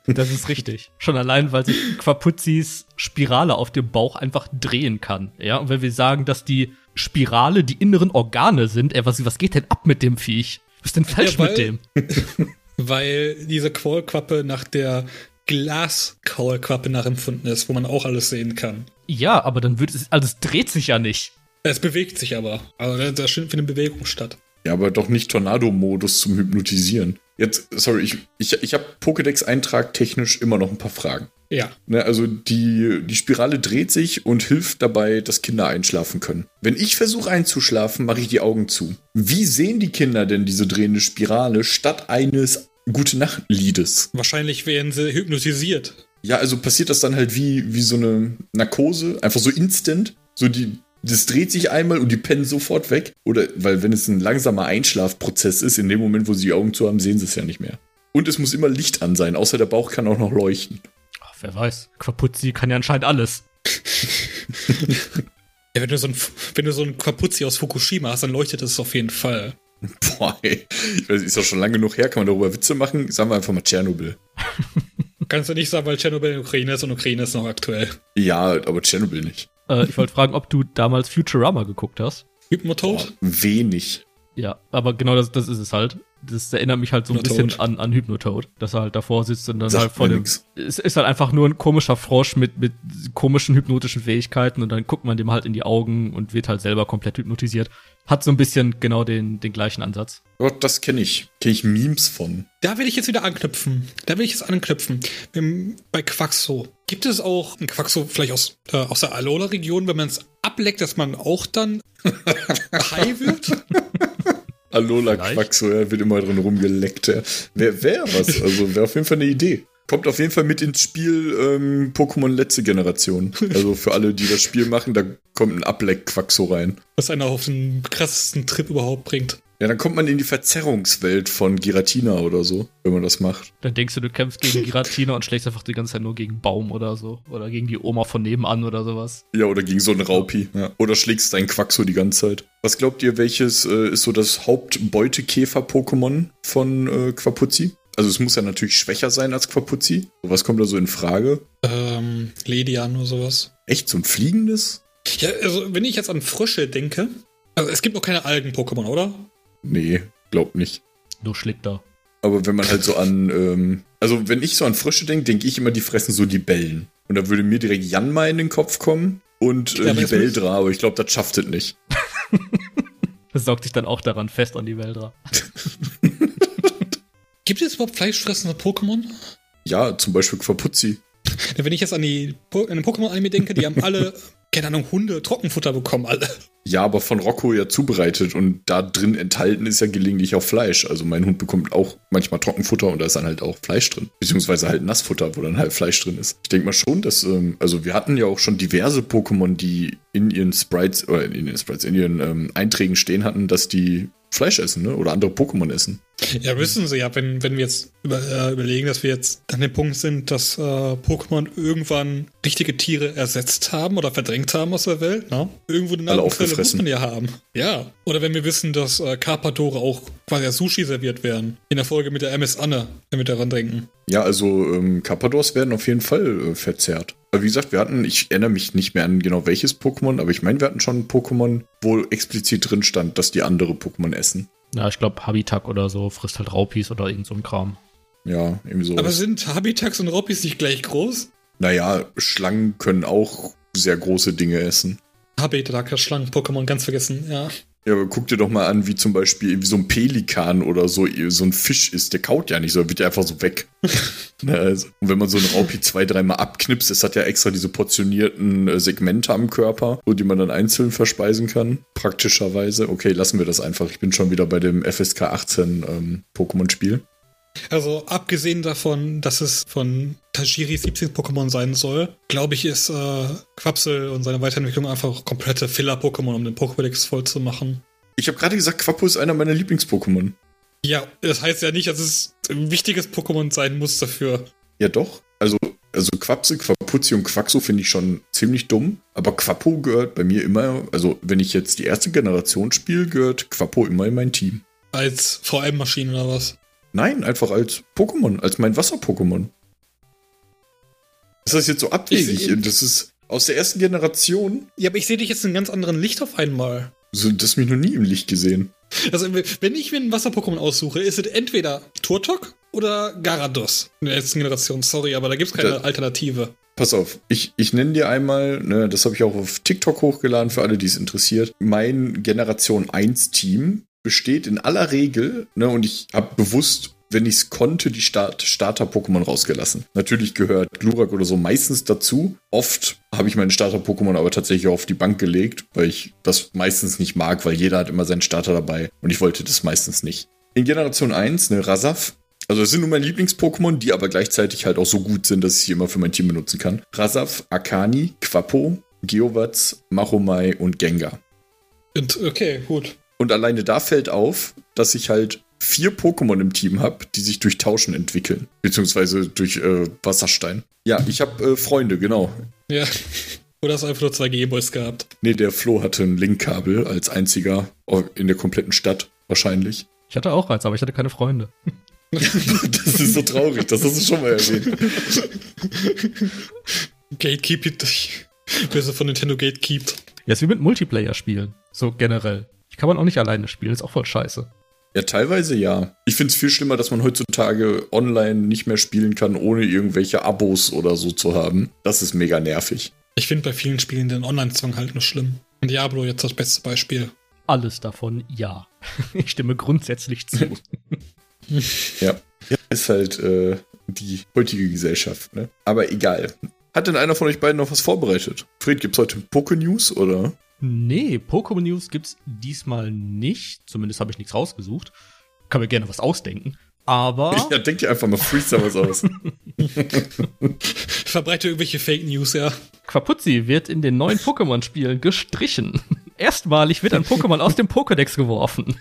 Das ist richtig. Schon allein, weil sich Quapuzzis Spirale auf dem Bauch einfach drehen kann. Ja, und wenn wir sagen, dass die Spirale die inneren Organe sind, ey, was, was geht denn ab mit dem Viech? Was ist denn falsch Ja, weil- mit dem? weil diese Kaulquappe nach der Glaskaulquappe nachempfunden ist, wo man auch alles sehen kann. Ja, aber dann wird es, also es dreht sich ja nicht. Es bewegt sich aber. Also da, findet eine Bewegung statt. Ja, aber doch nicht Tornado-Modus zum Hypnotisieren. Jetzt, sorry, ich, ich, ich habe Pokédex-Eintrag technisch immer noch ein paar Fragen. Ja. Ne, also die, die Spirale dreht sich und hilft dabei, dass Kinder einschlafen können. Wenn ich versuche einzuschlafen, mache ich die Augen zu. Wie sehen die Kinder denn diese drehende Spirale statt eines Gute-Nacht-Liedes? Wahrscheinlich werden sie hypnotisiert. Ja, also passiert das dann halt wie, wie so eine Narkose, einfach so instant. So die, das dreht sich einmal und die pennen sofort weg. Oder, weil wenn es ein langsamer Einschlafprozess ist, in dem Moment, wo sie die Augen zu haben, sehen sie es ja nicht mehr. Und es muss immer Licht an sein, außer der Bauch kann auch noch leuchten. Ach, wer weiß. Quapuzzi kann ja anscheinend alles. Ja, wenn du so ein, wenn du so ein Quapuzzi aus Fukushima hast, dann leuchtet es auf jeden Fall. Boah, ey. Ich weiß, ist doch schon lange genug her, kann man darüber Witze machen? Sagen wir einfach mal Tschernobyl. Kannst du nicht sagen, weil Tschernobyl in Ukraine ist und Ukraine ist noch aktuell. Ja, aber Tschernobyl nicht. Äh, ich wollte fragen, ob du damals Futurama geguckt hast. Hypnotode? Boah, wenig. Ja, aber genau das, das ist es halt. Das erinnert mich halt so ein Hypnotoad. bisschen an, an Hypnotoad, dass er halt davor sitzt und dann Sagt halt vor dem. nix. Es ist halt einfach nur ein komischer Frosch mit, mit komischen hypnotischen Fähigkeiten und dann guckt man dem halt in die Augen und wird halt selber komplett hypnotisiert. Hat so ein bisschen genau den, den gleichen Ansatz. Gott, das kenne ich. Kenne ich Memes von. Da will ich jetzt wieder anknüpfen. Da will ich jetzt anknüpfen. Bei Quaxo. Gibt es auch ein Quaxo vielleicht aus, äh, aus der Alola-Region, wenn man es ableckt, dass man auch dann high wird? Alola. Quaxo, er wird immer drin rumgeleckt. Ja. Wer wäre was? Also wäre auf jeden Fall eine Idee. Kommt auf jeden Fall mit ins Spiel ähm, Pokémon letzte Generation. Also für alle, die das Spiel machen, da kommt ein Ableck-Quaxo rein. Was einer auf den krassesten Trip überhaupt bringt. Ja, dann kommt man in die Verzerrungswelt von Giratina oder so, wenn man das macht. Dann denkst du, du kämpfst gegen Giratina und schlägst einfach die ganze Zeit nur gegen Baum oder so. Oder gegen die Oma von nebenan oder sowas. Ja, oder gegen so einen Raupi. Ja. Oder schlägst dein Quaxo die ganze Zeit. Was glaubt ihr, welches äh, ist so das Hauptbeutekäfer-Pokémon von äh, Quapuzzi? Also es muss ja natürlich schwächer sein als Quapuzzi. Was kommt da so in Frage? Ähm, Ledian oder sowas. Echt, so ein fliegendes? Ja, also wenn ich jetzt an Frösche denke, also es gibt noch keine Algen-Pokémon, oder? Nee, glaub nicht. Nur Schlickter. Aber wenn man halt so an, ähm, also wenn ich so an Frösche denke, denke ich immer, die fressen so Libellen. Und da würde mir direkt Janma in den Kopf kommen und äh, Ja, aber Libeldra, ich glaube, das schafft es nicht. Das saugt sich dann auch daran fest an die Wälder. Gibt es überhaupt fleischfressende Pokémon? Ja, zum Beispiel Quapuzzi. Wenn ich jetzt an die po an Pokémon-Anime denke, die haben alle, keine Ahnung, Hunde, Trockenfutter bekommen, alle. Ja, aber von Rocco ja zubereitet und da drin enthalten ist ja gelegentlich auch Fleisch. Also mein Hund bekommt auch manchmal Trockenfutter und da ist dann halt auch Fleisch drin. Beziehungsweise halt Nassfutter, wo dann halt Fleisch drin ist. Ich denke mal schon, dass, ähm, also wir hatten ja auch schon diverse Pokémon, die in ihren Sprites, oder in ihren Sprites, in ihren ähm, Einträgen stehen hatten, dass die Fleisch essen, ne? Oder andere Pokémon essen. Ja, müssen sie ja, wenn, wenn wir jetzt über, äh, überlegen, dass wir jetzt an dem Punkt sind, dass äh, Pokémon irgendwann richtige Tiere ersetzt haben oder verdrängt haben aus der Welt. Ne? Irgendwo eine Nahrungsquelle muss man ja haben. Ja. Oder wenn wir wissen, dass äh, Carpadore auch quasi als Sushi serviert werden. In der Folge mit der MS Anne, wenn wir daran denken. Ja, also ähm, Carpadors werden auf jeden Fall äh, verzehrt. Aber wie gesagt, wir hatten, ich erinnere mich nicht mehr an genau welches Pokémon, aber ich meine, wir hatten schon ein Pokémon, wo explizit drin stand, dass die andere Pokémon essen. Ja, ich glaube, Habitak oder so frisst halt Raupis oder irgend so ein Kram. Ja, irgendwie so. Aber sind Habitax und Roppis nicht gleich groß? Naja, Schlangen können auch sehr große Dinge essen. Habitax, Schlangen-Pokémon, ganz vergessen, ja. Ja, aber guck dir doch mal an, wie zum Beispiel irgendwie so ein Pelikan oder so, so ein Fisch ist. Der kaut ja nicht, sondern wird ja einfach so weg. Na, also, und wenn man so einen Raupi zwei, dreimal abknipst, es hat ja extra diese portionierten äh, Segmente am Körper, wo die man dann einzeln verspeisen kann. Praktischerweise. Okay, lassen wir das einfach. Ich bin schon wieder bei dem FSK 18 ähm, Pokémon-Spiel. Also abgesehen davon, dass es von Tajiris 17 Pokémon sein soll, glaube ich, ist äh, Quapsel und seine Weiterentwicklung einfach komplette Filler-Pokémon, um den Pokédex voll zu machen. Ich habe gerade gesagt, Quappo ist einer meiner Lieblings-Pokémon. Ja, das heißt ja nicht, dass es ein wichtiges Pokémon sein muss dafür. Ja, doch. Also, also Quapsel, Quapuzzi und Quaxo finde ich schon ziemlich dumm. Aber Quappo gehört bei mir immer, also wenn ich jetzt die erste Generation spiele, gehört Quappo immer in mein Team. Als VM-Maschine oder was? Nein, einfach als Pokémon, als mein Wasser-Pokémon. Ist das jetzt so abwegig? Ich- Das ist aus der ersten Generation. Ja, aber ich sehe dich jetzt in einem ganz anderen Licht auf einmal. So, das hab ich noch nie im Licht gesehen. Also, wenn ich mir ein Wasser-Pokémon aussuche, ist es entweder Turtok oder Garados. In der letzten Generation, sorry, aber da gibt es keine Da- Alternative. Pass auf, ich, ich nenne dir einmal, ne, das habe ich auch auf TikTok hochgeladen für alle, die es interessiert. Mein Generation 1 Team besteht in aller Regel, ne, und ich habe bewusst, wenn ich es konnte, die Start Starter-Pokémon rausgelassen. Natürlich gehört Glurak oder so meistens dazu. Oft habe ich meine Starter-Pokémon aber tatsächlich auf die Bank gelegt, weil ich das meistens nicht mag, weil jeder hat immer seinen Starter dabei und ich wollte das meistens nicht. In Generation 1, ne, Rasaf, also das sind nur meine Lieblings-Pokémon, die aber gleichzeitig halt auch so gut sind, dass ich sie immer für mein Team benutzen kann. Rasaf, Akani, Quappo, Geowatz, Mahomai und Gengar. Okay, gut. Und alleine da fällt auf, dass ich halt vier Pokémon im Team habe, die sich durch Tauschen entwickeln. Beziehungsweise durch äh, Wasserstein. Ja, ich habe äh, Freunde, genau. Ja. Oder hast du einfach nur zwei Gameboys gehabt? Nee, der Flo hatte ein Linkkabel als einziger in der kompletten Stadt, wahrscheinlich. Ich hatte auch eins, aber ich hatte keine Freunde. das ist so traurig, das hast du schon mal erwähnt. Gatekeep so von Nintendo gatekeept. Ja, ist wie mit Multiplayer-Spielen. So generell. Kann man auch nicht alleine spielen, ist auch voll scheiße. Ja, teilweise ja. Ich finde es viel schlimmer, dass man heutzutage online nicht mehr spielen kann, ohne irgendwelche Abos oder so zu haben. Das ist mega nervig. Ich finde bei vielen Spielen den Online-Zwang halt nur schlimm. Diablo jetzt das beste Beispiel. Alles davon ja. Ich stimme grundsätzlich zu. ja. ja, ist halt äh, die heutige Gesellschaft, ne? Aber egal. Hat denn einer von euch beiden noch was vorbereitet? Fred, gibt's heute Poké-News oder? Nee, Pokémon News gibt's diesmal nicht. Zumindest habe ich nichts rausgesucht. Kann mir gerne was ausdenken. Aber. Ja, denk dir einfach mal Freestyle was aus. Verbreite irgendwelche Fake News, ja. Quapuzzi wird in den neuen Pokémon-Spielen gestrichen. Erstmalig wird ein Pokémon aus dem Pokédex geworfen.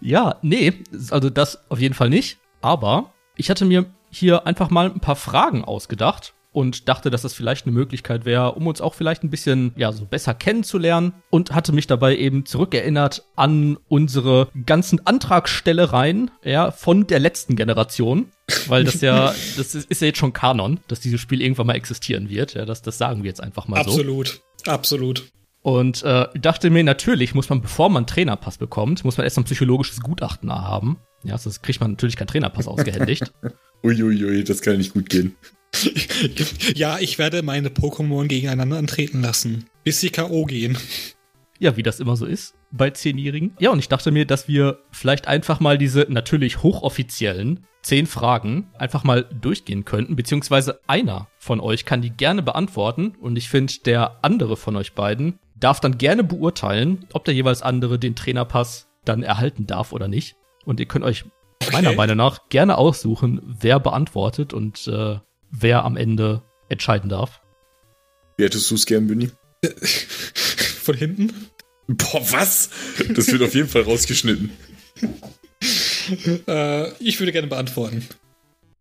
ja, nee, also das auf jeden Fall nicht. Aber ich hatte mir hier einfach mal ein paar Fragen ausgedacht und dachte, dass das vielleicht eine Möglichkeit wäre, um uns auch vielleicht ein bisschen, ja, so besser kennenzulernen und hatte mich dabei eben zurückerinnert an unsere ganzen Antragstellereien, ja, von der letzten Generation, weil das ja, das ist, ja jetzt schon Kanon, dass dieses Spiel irgendwann mal existieren wird, ja, das, das sagen wir jetzt einfach mal absolut, so. Absolut, absolut. Und äh, dachte mir, natürlich muss man, bevor man einen Trainerpass bekommt, muss man erst ein psychologisches Gutachten haben. Ja, sonst kriegt man natürlich keinen Trainerpass ausgehändigt. Uiuiui, ui, ui, das kann nicht gut gehen. ja, ich werde meine Pokémon gegeneinander antreten lassen, bis sie K.O. gehen. Ja, wie das immer so ist bei Zehnjährigen. Ja, und ich dachte mir, dass wir vielleicht einfach mal diese natürlich hochoffiziellen zehn Fragen einfach mal durchgehen könnten, beziehungsweise einer von euch kann die gerne beantworten und ich finde, der andere von euch beiden darf dann gerne beurteilen, ob der jeweils andere den Trainerpass dann erhalten darf oder nicht. Und ihr könnt euch okay. meiner Meinung nach gerne aussuchen, wer beantwortet und äh, wer am Ende entscheiden darf. Wie hättest du es gern, Bunny? Von hinten? Boah, was? Das wird auf jeden Fall rausgeschnitten. äh, ich würde gerne beantworten.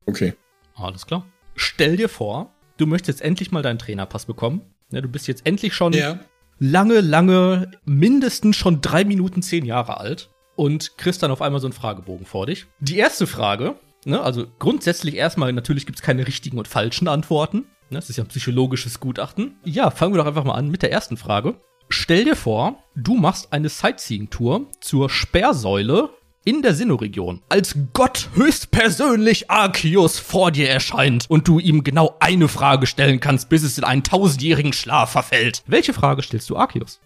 Okay. Alles klar. Stell dir vor, du möchtest jetzt endlich mal deinen Trainerpass bekommen. Ja, du bist jetzt endlich schon ja. lange, lange, mindestens schon drei Minuten zehn Jahre alt und kriegst dann auf einmal so einen Fragebogen vor dich. Die erste Frage Ne? Also grundsätzlich erstmal, natürlich gibt es keine richtigen und falschen Antworten. Ne? Das ist ja ein psychologisches Gutachten. Ja, fangen wir doch einfach mal an mit der ersten Frage. Stell dir vor, du machst eine Sightseeing-Tour zur Sperrsäule in der Sinnoh-Region, als Gott höchstpersönlich Arceus vor dir erscheint und du ihm genau eine Frage stellen kannst, bis es in einen tausendjährigen Schlaf verfällt. Welche Frage stellst du Arceus?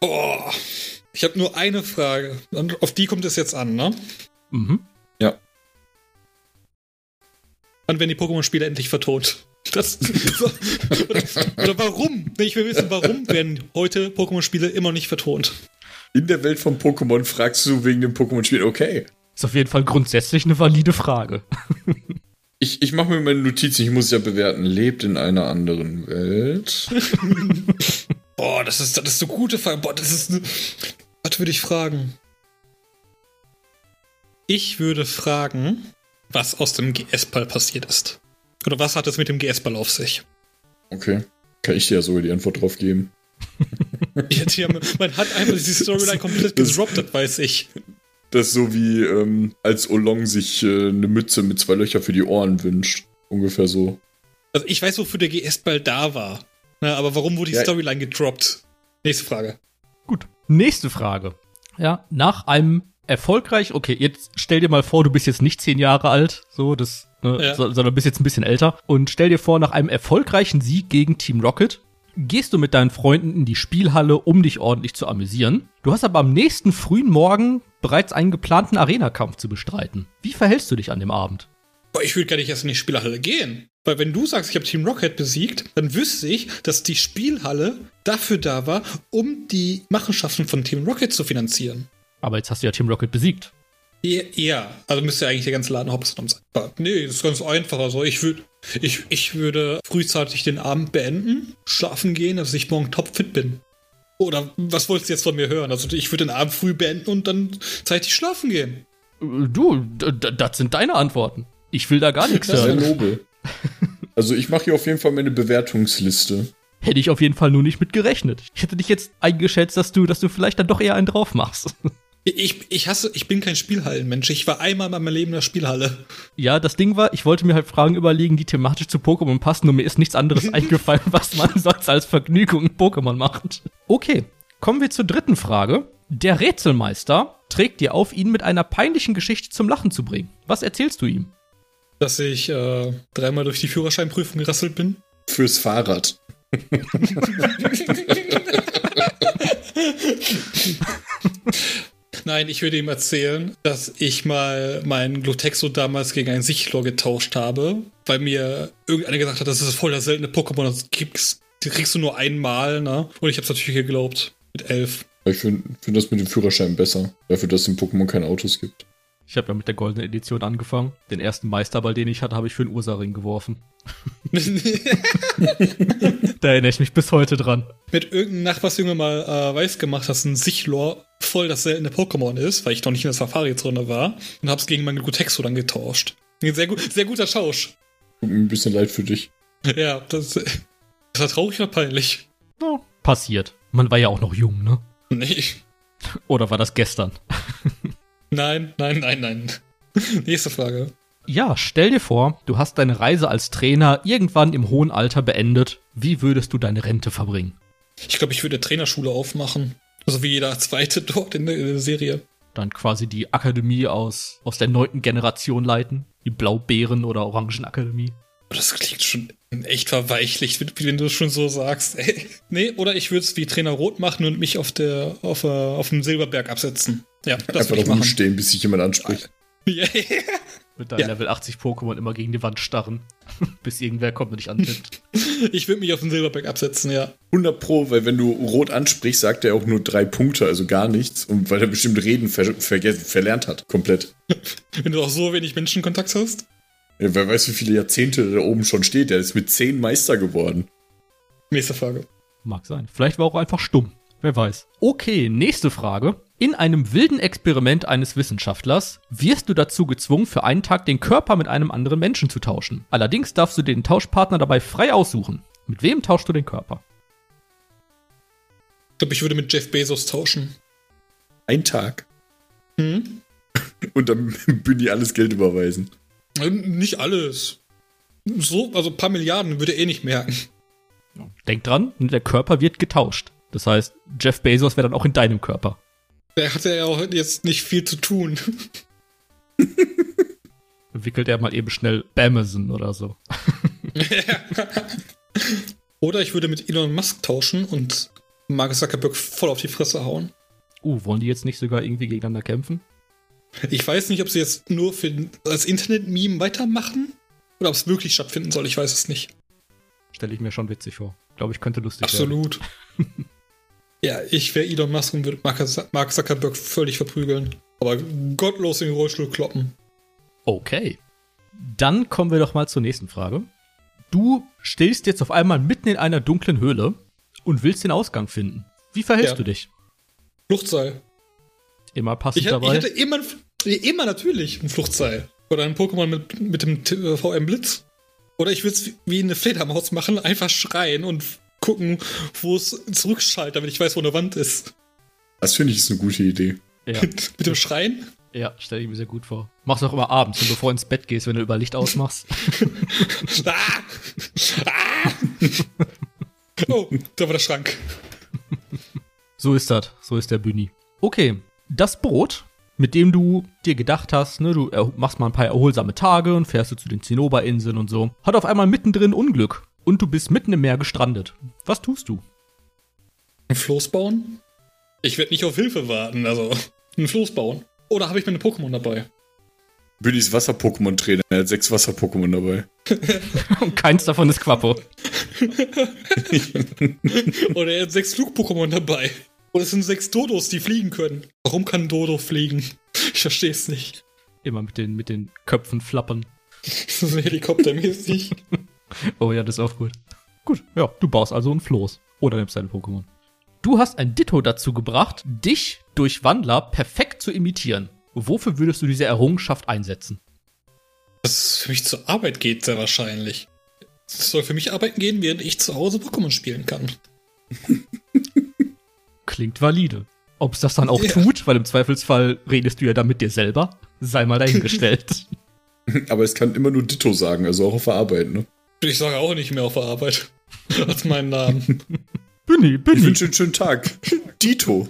Boah, ich habe nur eine Frage und auf die kommt es jetzt an, ne? Mhm. Ja. Wann werden die Pokémon-Spiele endlich vertont? Das, oder, oder, warum? Ich will wissen, warum werden heute Pokémon-Spiele immer nicht vertont? In der Welt von Pokémon fragst du wegen dem Pokémon-Spiel, okay. Ist auf jeden Fall grundsätzlich eine valide Frage. ich ich mache mir meine Notizen, ich muss ja bewerten. Lebt in einer anderen Welt. Boah, das ist, das ist so gute Frage. Boah, das ist eine. Was würde ich fragen? Ich würde fragen, was aus dem GS-Ball passiert ist. Oder was hat es mit dem GS-Ball auf sich? Okay. Kann ich dir ja sogar die Antwort drauf geben. Hier, man hat einfach diese Storyline komplett gedroppt, das weiß ich. Das ist so wie, ähm, als Olong sich äh, eine Mütze mit zwei Löchern für die Ohren wünscht. Ungefähr so. Also ich weiß, wofür der GS-Ball da war. Na, aber warum wurde die ja. Storyline gedroppt? Nächste Frage. Gut. Nächste Frage. Ja, nach einem erfolgreich, okay, jetzt stell dir mal vor, du bist jetzt nicht zehn Jahre alt, so, das, ne, ja. sondern bist jetzt ein bisschen älter. Und stell dir vor, nach einem erfolgreichen Sieg gegen Team Rocket gehst du mit deinen Freunden in die Spielhalle, um dich ordentlich zu amüsieren. Du hast aber am nächsten frühen Morgen bereits einen geplanten Arena-Kampf zu bestreiten. Wie verhältst du dich an dem Abend? Ich würde gar nicht erst in die Spielhalle gehen. Weil wenn du sagst, ich habe Team Rocket besiegt, dann wüsste ich, dass die Spielhalle dafür da war, um die Machenschaften von Team Rocket zu finanzieren. Aber jetzt hast du ja Team Rocket besiegt. Ja, also müsste ja eigentlich der ganze Laden hops sein. Nee, das ist ganz einfach. Also ich würde ich, ich würde frühzeitig den Abend beenden, schlafen gehen, dass ich morgen topfit bin. Oder was wolltest du jetzt von mir hören? Also ich würde den Abend früh beenden und dann zeitig schlafen gehen. Du, das sind deine Antworten. Ich will da gar nichts Sehr hören. nobel. Also ich mache hier auf jeden Fall meine Bewertungsliste. Hätte ich auf jeden Fall nur nicht mit gerechnet. Ich hätte dich jetzt eingeschätzt, dass du, dass du vielleicht dann doch eher einen drauf machst. Ich, ich hasse, ich bin kein Spielhallenmensch. Ich war einmal in meinem Leben in der Spielhalle. Ja, das Ding war, ich wollte mir halt Fragen überlegen, die thematisch zu Pokémon passen und mir ist nichts anderes eingefallen, was man sonst als Vergnügung in Pokémon macht. Okay, kommen wir zur dritten Frage. Der Rätselmeister trägt dir auf, ihn mit einer peinlichen Geschichte zum Lachen zu bringen. Was erzählst du ihm? Dass ich äh, dreimal durch die Führerscheinprüfung gerasselt bin. Fürs Fahrrad. Nein, ich würde ihm erzählen, dass ich mal meinen Glutexo damals gegen ein Sichlor getauscht habe, weil mir irgendeiner gesagt hat, das ist voll das seltene Pokémon, das kriegst, das kriegst du nur einmal, ne? Und ich hab's natürlich geglaubt. Mit elf. Ich finde find das mit dem Führerschein besser. Dafür, dass es in Pokémon keine Autos gibt. Ich habe ja mit der goldenen Edition angefangen. Den ersten Meisterball, den ich hatte, habe ich für einen Ursaring geworfen. Da erinnere ich mich bis heute dran. mit irgendeinem Nachbarsjunge mal äh, weiß gemacht, dass ein Sichlor voll das seltene Pokémon ist, weil ich noch nicht in der Safari-Zone war und hab's gegen meinen Glutexo dann getauscht. Ein Sehr, gut, sehr guter Tausch. Tut mir ein bisschen leid für dich. Ja, das, das war traurig oder peinlich. Ja, passiert. Man war ja auch noch jung, ne? Nee. Oder war das gestern? Nein, nein, nein, nein. Nächste Frage. Ja, stell dir vor, du hast deine Reise als Trainer irgendwann im hohen Alter beendet. Wie würdest du deine Rente verbringen? Ich glaube, ich würde Trainerschule aufmachen. Also wie jeder zweite dort in der, in der Serie. Dann quasi die Akademie aus, aus der neunten Generation leiten. Die Blaubeeren- oder Orangenakademie. Das klingt schon echt verweichlicht, wenn, wenn du es schon so sagst. Ey. Nee, oder ich würde es wie Trainer Rot machen und mich auf der auf, äh, auf dem Silberberg absetzen. Ja, das Einfach rumstehen, bis sich jemand anspricht. Ja, Mit deinen Ja. Level 80 Pokémon immer gegen die Wand starren. bis irgendwer kommt und dich annimmt. ich würde mich auf den Silberberg absetzen, ja. 100 Pro, weil wenn du Rot ansprichst, sagt er auch nur drei Punkte, also gar nichts. Und weil er bestimmt Reden ver vergessen, verlernt hat, komplett. Wenn du auch so wenig Menschenkontakt hast. Ja, wer weiß, wie viele Jahrzehnte da oben schon steht. Der ist mit zehn Meister geworden. Nächste Frage. Mag sein. Vielleicht war er auch einfach stumm. Wer weiß. Okay, nächste Frage. In einem wilden Experiment eines Wissenschaftlers wirst du dazu gezwungen, für einen Tag den Körper mit einem anderen Menschen zu tauschen. Allerdings darfst du den Tauschpartner dabei frei aussuchen. Mit wem tauschst du den Körper? Ich glaube, ich würde mit Jeff Bezos tauschen. Ein Tag. Hm? Und dann Bündi alles Geld überweisen. Äh, Nicht alles. So, also ein paar Milliarden würde er eh nicht merken. Denk dran, der Körper wird getauscht. Das heißt, Jeff Bezos wäre dann auch in deinem Körper. Der hatte ja auch jetzt nicht viel zu tun. Wickelt er mal eben schnell Amazon oder so. Oder ich würde mit Elon Musk tauschen und Mark Zuckerberg voll auf die Fresse hauen. Uh, wollen die jetzt nicht sogar irgendwie gegeneinander kämpfen? Ich weiß nicht, ob sie jetzt nur für, als Internet-Meme weitermachen oder ob es wirklich stattfinden soll. Ich weiß es nicht. Stelle ich mir schon witzig vor. Glaube ich, könnte lustig werden. Absolut. ja, ich wäre Elon Musk und würde Mark Zuckerberg völlig verprügeln. Aber gottlos in den Rollstuhl kloppen. Okay. Dann kommen wir doch mal zur nächsten Frage. Du stehst jetzt auf einmal mitten in einer dunklen Höhle und willst den Ausgang finden. Wie verhältst Ja. du dich? Fluchtseil. Immer passend Ich, hatte- ich dabei. hatte immer, immer natürlich ein Fluchtseil. Oder ein Pokémon mit, mit dem äh, VM Blitz. Oder ich würde es wie eine Fledermaus machen, einfach schreien und gucken, wo es zurückschaltet, damit ich weiß, wo eine Wand ist. Das finde ich ist eine gute Idee. ja, mit dem Schreien? ja stelle ich mir sehr gut vor. Mach's auch immer abends, und bevor du ins Bett gehst, wenn du über Licht ausmachst. Ah! Ah! Oh, da war der Schrank. So ist das. So ist der Bühni. Okay, das Boot, mit dem du dir gedacht hast, ne, du machst mal ein paar erholsame Tage und fährst du zu den Zinnoberinseln und so, hat auf einmal mittendrin Unglück und du bist mitten im Meer gestrandet. Was tust du? Ein Floß bauen? Ich werde nicht auf Hilfe warten, also ein Floß bauen. Oder habe ich meine Pokémon dabei? Bündis Wasser-Pokémon-Trainer. Er hat sechs Wasser-Pokémon dabei. Und keins davon ist Quappo. Oder er hat sechs Flug-Pokémon dabei. Oder es sind sechs Dodos, die fliegen können. Warum kann ein Dodo fliegen? Ich verstehe es nicht. Immer mit den, mit den Köpfen flappern. So helikoptermäßig. Oh ja, das ist auch gut. Gut, ja, du baust also ein Floß. Oder nimmst deine Pokémon. Du hast ein Ditto dazu gebracht, dich durch Wandler perfekt zu imitieren. Wofür würdest du diese Errungenschaft einsetzen? Dass es für mich zur Arbeit geht, sehr wahrscheinlich. Es soll für mich arbeiten gehen, während ich zu Hause Pokémon spielen kann. Klingt valide. Ob es das dann auch Ja. tut, weil im Zweifelsfall redest du ja dann mit dir selber, sei mal dahingestellt. Aber es kann immer nur Ditto sagen, also auch auf der Arbeit, ne? Ich sage auch nicht mehr auf der Arbeit als meinen Namen. Bunny, Ich Bunny. wünsche einen schönen Tag. Dito.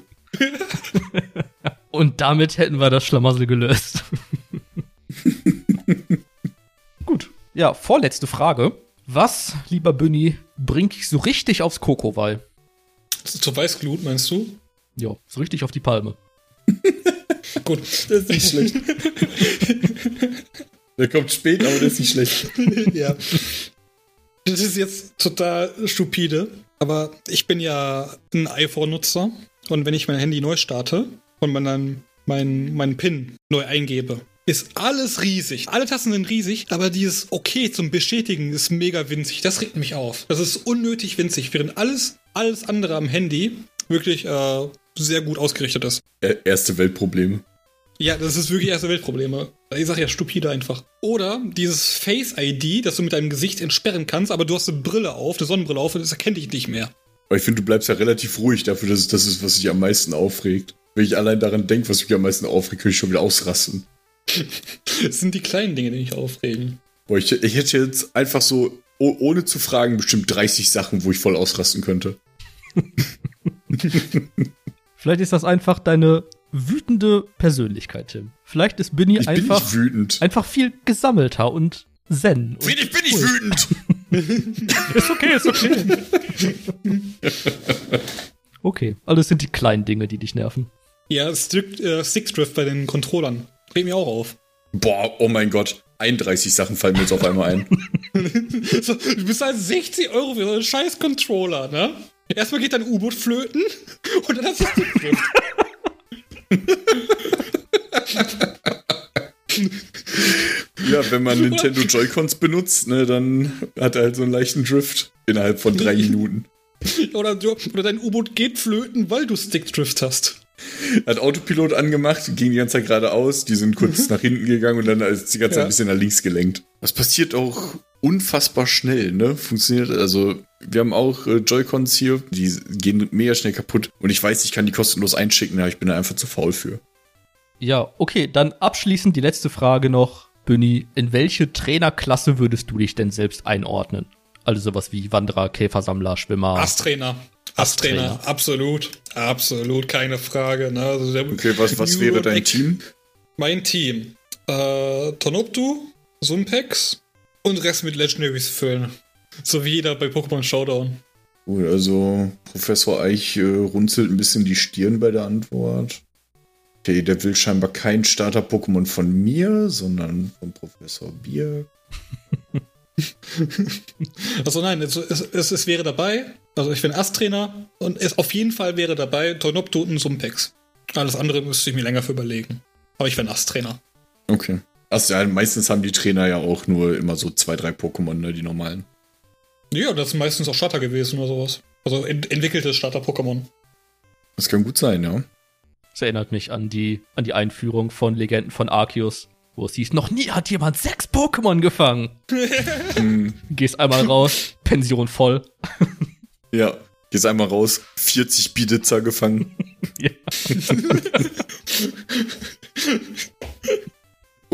Und damit hätten wir das Schlamassel gelöst. Gut. Ja, vorletzte Frage. Was, lieber Bunny, bringt dich so richtig aufs Kokowal? Zur Weißglut, meinst du? Ja, so richtig auf die Palme. Gut. Das ist nicht schlecht. Der kommt spät, aber der ist nicht schlecht. ja. Das ist jetzt total stupide, aber ich bin ja ein iPhone-Nutzer und wenn ich mein Handy neu starte und man dann meinen mein PIN neu eingebe, ist alles riesig. Alle Tasten sind riesig, aber dieses Okay zum Bestätigen ist mega winzig. Das regt mich auf. Das ist unnötig winzig, während alles, alles andere am Handy wirklich äh, sehr gut ausgerichtet ist. Ä- Erste Weltprobleme. Ja, das ist wirklich erste Weltprobleme. Ich sag ja stupide einfach. Oder dieses Face-ID, das du mit deinem Gesicht entsperren kannst, aber du hast eine Brille auf, eine Sonnenbrille auf und das erkennt dich nicht mehr. Aber ich finde, du bleibst ja relativ ruhig dafür, dass es das ist, was dich am meisten aufregt. Wenn ich allein daran denke, was mich am meisten aufregt, könnte ich schon wieder ausrasten. Das sind die kleinen Dinge, die mich aufregen. Boah, ich, ich hätte jetzt einfach so, oh, ohne zu fragen, bestimmt 30 Sachen, wo ich voll ausrasten könnte. Vielleicht ist das einfach deine wütende Persönlichkeit, Tim. Vielleicht ist Bunny Ich bin einfach, einfach viel gesammelter und zen. Und ich bin nicht wütend! ist okay, ist okay. okay, alles sind die kleinen Dinge, die dich nerven. Ja, Stick, äh, Stickdrift bei den Controllern. Regt mir auch auf. Boah, oh mein Gott. 31 Sachen fallen mir jetzt auf einmal ein. So, du bist halt 60 Euro für so einen scheiß Controller, ne? Erstmal geht dein U-Boot flöten und dann hast du Stickdrift. Ja, wenn man Nintendo Joy-Cons benutzt, ne, dann hat er halt so einen leichten Drift innerhalb von drei Minuten. oder, oder dein U-Boot geht flöten, weil du Stickdrift hast. Hat Autopilot angemacht, ging die ganze Zeit geradeaus, die sind kurz nach hinten gegangen und dann ist die ganze Zeit Ja. ein bisschen nach links gelenkt. Das passiert auch unfassbar schnell, ne? Funktioniert, also wir haben auch äh, Joy-Cons hier, die gehen mega schnell kaputt und ich weiß, ich kann die kostenlos einschicken, aber ich bin da einfach zu faul für. Ja, okay, dann abschließend die letzte Frage noch. Bunny, in welche Trainerklasse würdest du dich denn selbst einordnen? Also sowas wie Wanderer, Käfersammler, Schwimmer. Asstrainer. Asstrainer, Asstrainer. absolut. Absolut, keine Frage. Ne? Also der Okay, was, was wäre dein Team? Mein Team. Äh, Tonoptu, Sumpex und Rest mit Legendaries füllen. So wie jeder bei Pokémon Showdown. Gut, also Professor Eich äh, runzelt ein bisschen die Stirn bei der Antwort. Okay, der will scheinbar kein Starter-Pokémon von mir, sondern von Professor Bier. Also nein, es, es, es, wäre dabei. Also ich bin Asttrainer und es auf jeden Fall wäre dabei Tonoptu und Sumpex. Alles andere müsste ich mir länger für überlegen. Aber ich bin Asttrainer. Okay. Also ja, meistens haben die Trainer ja auch nur immer so zwei, drei Pokémon, ne, die normalen. Ja, das ist meistens auch Starter gewesen oder sowas. Also ent entwickelte Starter-Pokémon. Das kann gut sein, ja. Das erinnert mich an die, an die Einführung von Legenden von Arceus, wo es hieß, noch nie hat jemand sechs Pokémon gefangen. Hm, Gehst einmal raus, Pension voll. ja. Gehst einmal raus, 40 Biditzer gefangen. Ja.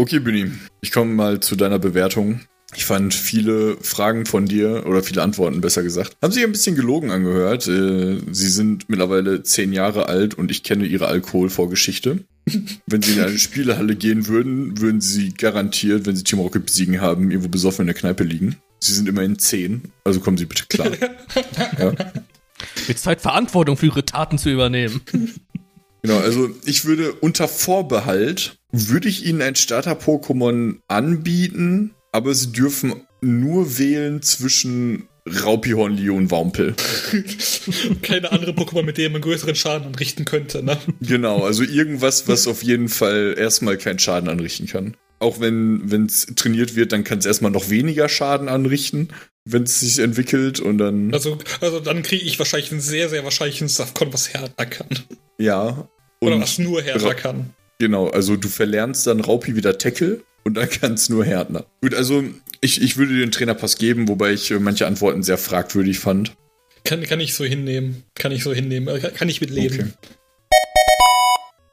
Okay, Büni, ich komme mal zu deiner Bewertung. Ich fand viele Fragen von dir, oder viele Antworten besser gesagt, haben sich ein bisschen gelogen angehört. Äh, Sie sind mittlerweile zehn Jahre alt und ich kenne ihre Alkoholvorgeschichte. Wenn sie in eine Spielehalle gehen würden, würden sie garantiert, wenn sie Team Rocket besiegen haben, irgendwo besoffen in der Kneipe liegen. Sie sind immerhin zehn, also kommen Sie bitte klar. ja. Wird Zeit, Verantwortung für ihre Taten zu übernehmen. Genau, also ich würde unter Vorbehalt, würde ich Ihnen ein Starter-Pokémon anbieten, aber Sie dürfen nur wählen zwischen Raupihorn, Leon, Wampel. Keine andere Pokémon, mit dem man größeren Schaden anrichten könnte, ne? Genau, also irgendwas, was auf jeden Fall erstmal keinen Schaden anrichten kann. Auch wenn es trainiert wird, dann kann es erstmal noch weniger Schaden anrichten. wenn es sich entwickelt und dann. Also, also dann kriege ich wahrscheinlich einen sehr, sehr wahrscheinlichen Safkon, was Hertha kann. Ja. Oder was nur Hertha kann. Genau, also du verlernst dann Raupi wieder Tackle und dann kann es nur Härtner. Gut, also ich, ich würde den Trainerpass geben, wobei ich äh, manche Antworten sehr fragwürdig fand. Kann, kann ich so hinnehmen. Kann ich so hinnehmen. Äh, Kann, ich mit leben. Okay.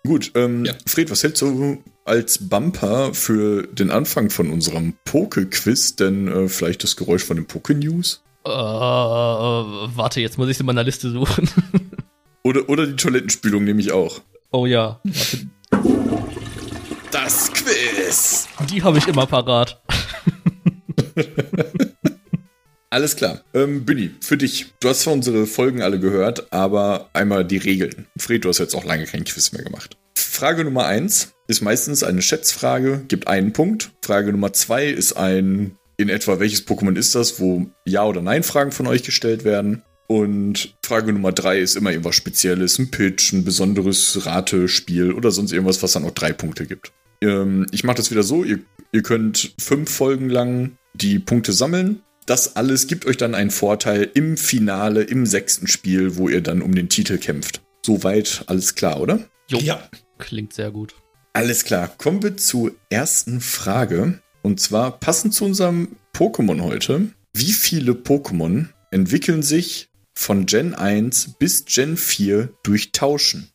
Gut, ähm, Ja. Fred, was hältst du als Bumper für den Anfang von unserem Poke-Quiz? Denn äh, vielleicht das Geräusch von den Poke-News? Äh, warte, jetzt muss ich es in meiner Liste suchen. Oder, oder die Toilettenspülung nehme ich auch. oh ja, warte, Das Quiz! die habe ich immer parat. Alles klar. Ähm, Bunny, für dich. Du hast zwar unsere Folgen alle gehört, aber einmal die Regeln. Fred, du hast jetzt auch lange kein Quiz mehr gemacht. Frage Nummer eins ist meistens eine Schätzfrage, gibt einen Punkt. Frage Nummer zwei ist ein, in etwa welches Pokémon ist das, wo Ja- oder Nein-Fragen von euch gestellt werden. Und Frage Nummer drei ist immer irgendwas Spezielles, ein Pitch, ein besonderes Ratespiel oder sonst irgendwas, was dann auch drei Punkte gibt. Ähm, ich mache das wieder so, ihr, ihr könnt fünf Folgen lang die Punkte sammeln. Das alles gibt euch dann einen Vorteil im Finale, im sechsten Spiel, wo ihr dann um den Titel kämpft. Soweit alles klar, oder? Jo, Ja. Klingt sehr gut. Alles klar. Kommen wir zur ersten Frage. Und zwar passend zu unserem Pokémon heute. Wie viele Pokémon entwickeln sich von Gen 1 bis Gen 4 durch Tauschen?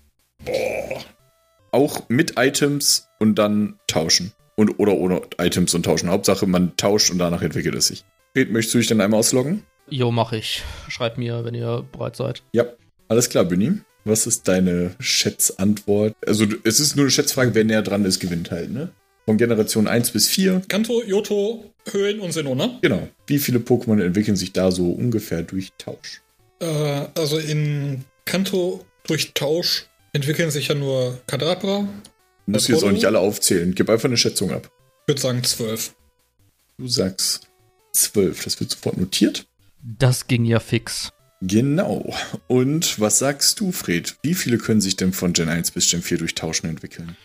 Auch mit Items und dann tauschen. Und, oder ohne Items und tauschen. Hauptsache, man tauscht und danach entwickelt es sich. Fred, möchtest du dich dann einmal ausloggen? Jo, mach ich. Schreibt mir, wenn ihr bereit seid. Ja. Alles klar, Büni. Was ist deine Schätzantwort? Also, es ist nur eine Schätzfrage, wer näher dran ist, gewinnt halt, ne? Von Generation 1 bis 4. Kanto, Yoto, Höhlen und Sinnoh, ne? Genau. Wie viele Pokémon entwickeln sich da so ungefähr durch Tausch? Äh, also in Kanto durch Tausch entwickeln sich ja nur Kadabra. Du musst Bei jetzt auch nicht alle aufzählen. Gib einfach eine Schätzung ab. Ich würde sagen zwölf. Du sagst 12. Das wird sofort notiert. Das ging ja fix. Genau. Und was sagst du, Fred? Wie viele können sich denn von Gen 1 bis Gen 4 durch Tauschen entwickeln?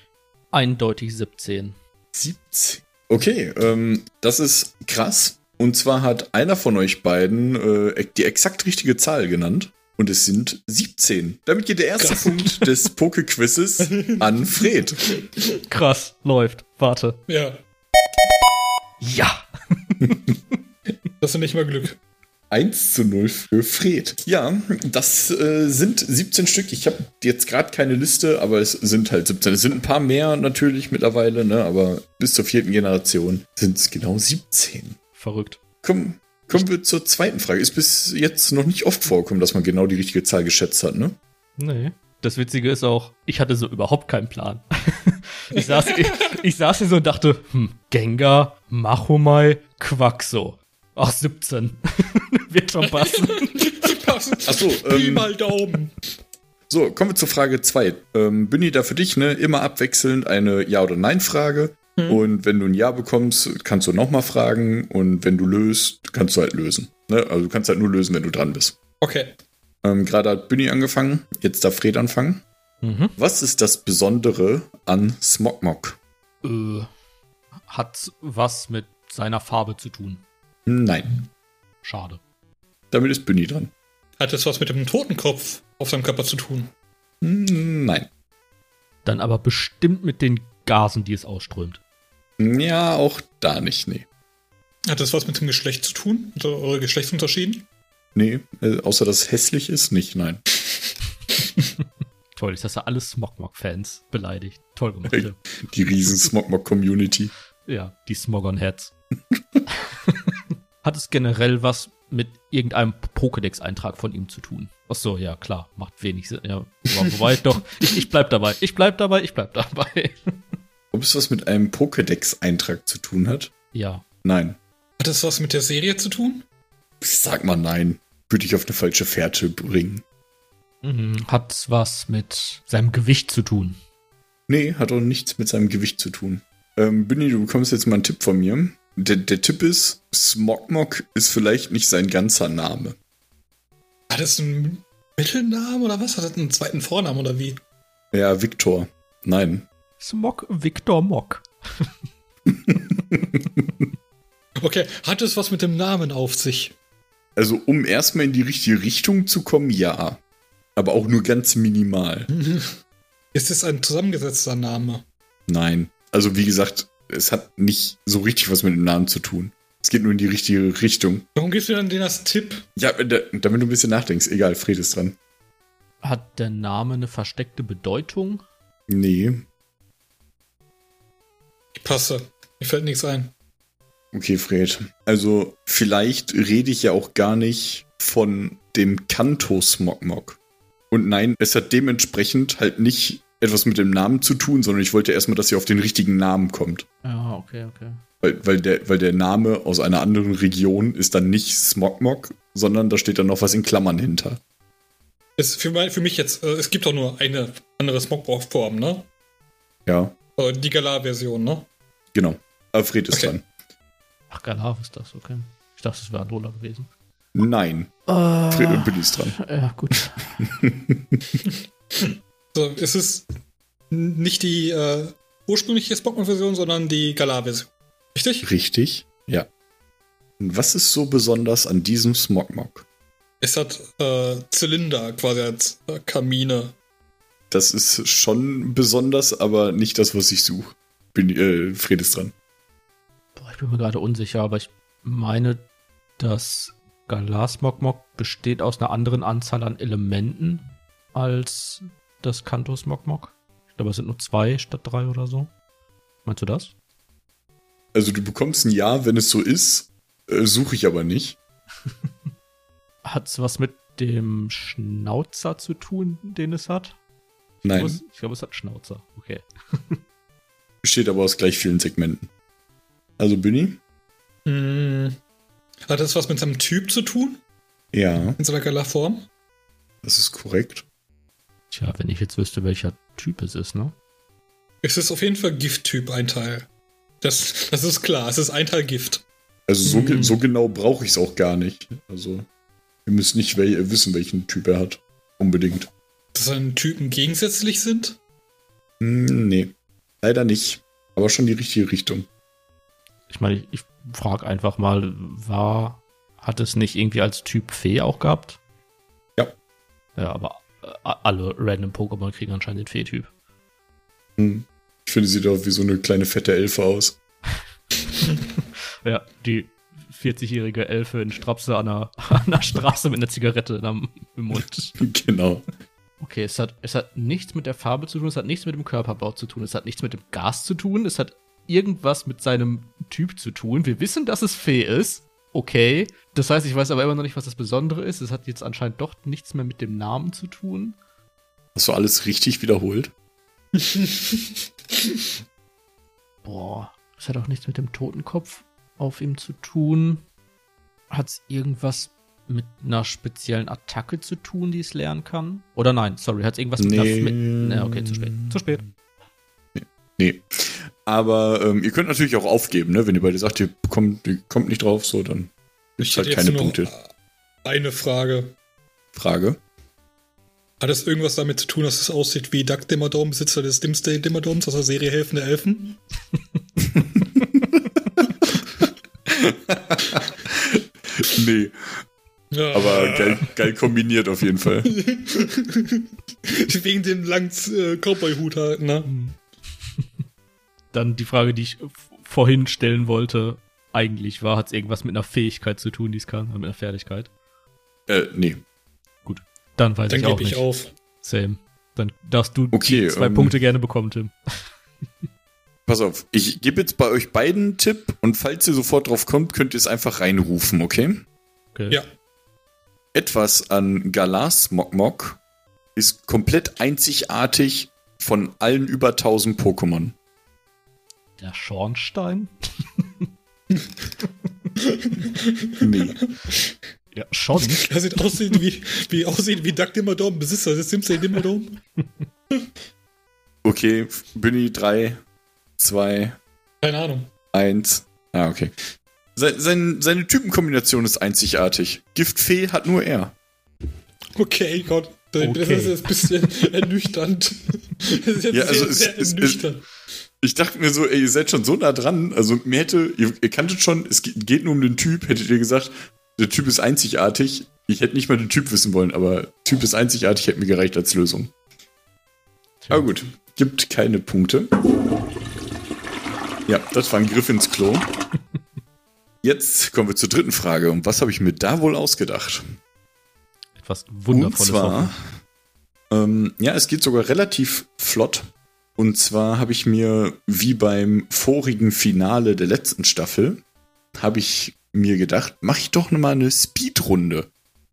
Eindeutig 17. 17. Okay, ähm, das ist krass. Und zwar hat einer von euch beiden äh, die exakt richtige Zahl genannt. Und es sind 17. Damit geht der erste Krass. Punkt des Poke-Quizzes an Fred. Krass, läuft. Warte. Ja, Ja. das ist nicht mal Glück. 1 zu 0 für Fred. Ja, das äh, sind 17 Stück. Ich habe jetzt gerade keine Liste, aber es sind halt 17. Es sind ein paar mehr natürlich mittlerweile, ne? aber bis zur vierten Generation sind es genau 17. Verrückt. Komm, kommen wir zur zweiten Frage. Ist bis jetzt noch nicht oft vorgekommen, dass man genau die richtige Zahl geschätzt hat, ne? Nee. Das Witzige ist auch, ich hatte so überhaupt keinen Plan. ich, saß, ich, ich saß hier so und dachte, hm, Gengar, Machomai, Quaxo. Ach, 17. Wird schon passen. Achso, Pi ähm, mal Daumen. so, kommen wir zur Frage 2. Ähm, Bündi, da für dich, ne, immer abwechselnd eine Ja- oder Nein-Frage. Und wenn du ein Ja bekommst, kannst du nochmal fragen. Und wenn du löst, kannst du halt lösen. Ne? Also du kannst halt nur lösen, wenn du dran bist. Okay. Ähm, Gerade hat Bündi angefangen, jetzt darf Fred anfangen. Mhm. Was ist das Besondere an Smogmog? Äh, hat was mit seiner Farbe zu tun. Nein. Schade. Damit ist Bündi dran. Hat das was mit dem Totenkopf auf seinem Körper zu tun? Hm, Nein. Dann aber bestimmt mit den Gasen, die es ausströmt. Ja, auch da nicht, nee. Hat das was mit dem Geschlecht zu tun? Also eure Geschlechtsunterschieden? Nee, äh, außer dass es hässlich ist, nicht, nein. Toll, jetzt hast du alle Smogmog-Fans beleidigt. Toll gemacht. Hey. Tim. Die riesen Smogmog-Community. Ja, die Smogon-Heads. Hat es generell was mit irgendeinem Pokédex-Eintrag von ihm zu tun? Ach so, ja, klar, macht wenig Sinn. Ja, wo- wobei doch, ich, ich bleib dabei, ich bleib dabei, ich bleib dabei. Ob es was mit einem Pokédex-Eintrag zu tun hat? ja, Nein. Hat das was mit der Serie zu tun? Sag mal nein. Würde ich auf eine falsche Fährte bringen. mhm. hat was mit seinem Gewicht zu tun. Nee, hat auch nichts mit seinem Gewicht zu tun. Ähm, Binny, du bekommst jetzt mal einen Tipp von mir. Der, der Tipp ist, Smogmog ist vielleicht nicht sein ganzer Name. Hat es einen Mittelnamen oder was? Hat es einen zweiten Vornamen oder wie? Ja, Victor. Nein. Smog Victor Mog. Okay, hat es was mit dem Namen auf sich? Also, um erstmal in die richtige Richtung zu kommen, ja. Aber auch nur ganz minimal. Ist es ein zusammengesetzter Name? Nein. Also, wie gesagt, es hat nicht so richtig was mit dem Namen zu tun. Es geht nur in die richtige Richtung. Warum gibst du dann den als Tipp? Ja, da, damit du ein bisschen nachdenkst. Egal, Fred ist dran. Hat der Name eine versteckte Bedeutung? Nee. Ich passe. Mir fällt nichts ein. Okay, Fred. Also, vielleicht rede ich ja auch gar nicht von dem Kanto Smogmog. Und nein, es hat dementsprechend halt nicht etwas mit dem Namen zu tun, sondern ich wollte erstmal, dass ihr auf den richtigen Namen kommt. Ja, okay, okay. Weil, weil, der, weil der Name aus einer anderen Region ist dann nicht Smogmog, sondern da steht dann noch was in Klammern hinter. Ist für, mein, für mich jetzt, äh, es gibt doch nur eine andere Smogmog-Form, ne? Ja, Äh, Die Galar-Version, ne? genau. Aber Fred ist Okay. dran. Ach, Galar ist das, okay. Ich dachte, es wäre Andola gewesen. Nein, Äh, Fred und Billy ist dran. ja, gut. So, es ist nicht die äh, ursprüngliche Smogmog-Version, sondern die Galar-Version. Richtig? Richtig? Ja. Und was ist so besonders an diesem Smogmog? Es hat äh, Zylinder quasi als äh, Kamine. Das ist schon besonders, aber nicht das, was ich suche. Bin, äh, Fred ist dran. Boah, ich bin mir gerade unsicher, aber ich meine, das Galar Smogmog besteht aus einer anderen Anzahl an Elementen als das Kanto Smogmog. Ich glaube, es sind nur zwei statt drei oder so. Meinst du das? Also du bekommst ein Ja, wenn es so ist, äh, suche ich aber nicht. Hat's was mit dem Schnauzer zu tun, den es hat? Ich Nein, glaube, es, ich glaube, es hat Schnauzer. Okay. besteht aber aus gleich vielen Segmenten. Also Bunny? Hm. Hat das was mit seinem Typ zu tun? Ja, In seiner Galar-Form? das ist korrekt. Tja, wenn ich jetzt wüsste, welcher Typ es ist, ne? Es ist auf jeden Fall Gift-Typ, ein Teil. Das, das ist klar, es ist ein Teil Gift. Also so, Hm. so genau brauche ich es auch gar nicht. Also ihr müsst nicht wel wissen, welchen Typ er hat. Unbedingt. Dass seine Typen gegensätzlich sind? Hm, nee, leider nicht. Aber schon die richtige Richtung. Ich meine, ich, ich frage einfach mal, war, hat es nicht irgendwie als Typ Fee auch gehabt? Ja. Ja, aber alle random Pokémon kriegen anscheinend den Fee-Typ. Hm. Ich finde, sie sieht auch wie so eine kleine fette Elfe aus. Ja, die 40-jährige Elfe in Strapse an der, an der Straße mit einer Zigarette am, im Mund. genau. Okay, es hat, es hat nichts mit der Farbe zu tun, es hat nichts mit dem Körperbau zu tun, es hat nichts mit dem Gas zu tun, es hat irgendwas mit seinem Typ zu tun. Wir wissen, dass es Fee ist. Okay. Das heißt, ich weiß aber immer noch nicht, was das Besondere ist. Es hat jetzt anscheinend doch nichts mehr mit dem Namen zu tun. Hast du alles richtig wiederholt? Boah, es hat auch nichts mit dem Totenkopf auf ihm zu tun. Hat es irgendwas mit einer speziellen Attacke zu tun, die es lernen kann? Oder nein, sorry, hat es irgendwas mit Nee. einer... Mit, ne, okay, zu spät. Zu spät. Nee. Aber ähm, ihr könnt natürlich auch aufgeben, ne? Wenn ihr beide sagt, ihr kommt, ihr kommt nicht drauf, so, dann Ich Ist halt hätte keine Punkte. eine Frage. Frage. Hat es irgendwas damit zu tun, dass es aussieht wie Duck Dimmadome, Besitzer des Dimsday Dimmadomes aus der Serie Helfende Elfen? Nee, Ja. aber geil, geil kombiniert auf jeden Fall. Wegen dem langen äh, Cowboy-Hut halt, ne? Dann die Frage, die ich vorhin stellen wollte, eigentlich war, hat es irgendwas mit einer Fähigkeit zu tun, die es kann, mit einer Fertigkeit? Äh, nee. Dann weiß Dann ich auch gebe ich nicht. auf. Same. Dann darfst du Okay, die zwei ähm, Punkte gerne bekommen, Tim. Pass auf, ich gebe jetzt bei euch beiden einen Tipp und falls ihr sofort drauf kommt, könnt ihr es einfach reinrufen, okay? Okay. Ja. Etwas an Galas Mokmok ist komplett einzigartig von allen über 1000 Pokémon. Der Schornstein? Nee. Ja, schon. Er sieht aussehen wie, wie aussehen wie Duck Dimmadome, Besitzer des Dimsday Dimmadome. Okay, Bunny 3, 2, Keine Ahnung. 1. Ah, okay. Sein, sein, seine Typenkombination ist einzigartig. Giftfee hat nur er. Okay, Gott. Das Okay. ist jetzt ein bisschen ernüchternd. Das ist jetzt Ja, also sehr, es- sehr es- es- ernüchternd. Ich dachte mir so, ey, ihr seid schon so nah dran. Also mir hätte, ihr, ihr kanntet schon, es geht nur um den Typ, hättet ihr gesagt, der Typ ist einzigartig. Ich hätte nicht mal den Typ wissen wollen, aber Typ ist einzigartig, hätte mir gereicht als Lösung. Aber gut, gibt keine Punkte. Ja, das war ein Griff ins Klo. Jetzt kommen wir zur dritten Frage. Und was habe ich mir da wohl ausgedacht? Etwas Wundervolles. Und zwar, ähm, ja, es geht sogar relativ flott. Und zwar habe ich mir, wie beim vorigen Finale der letzten Staffel, habe ich mir gedacht, mache ich doch nochmal eine Speedrunde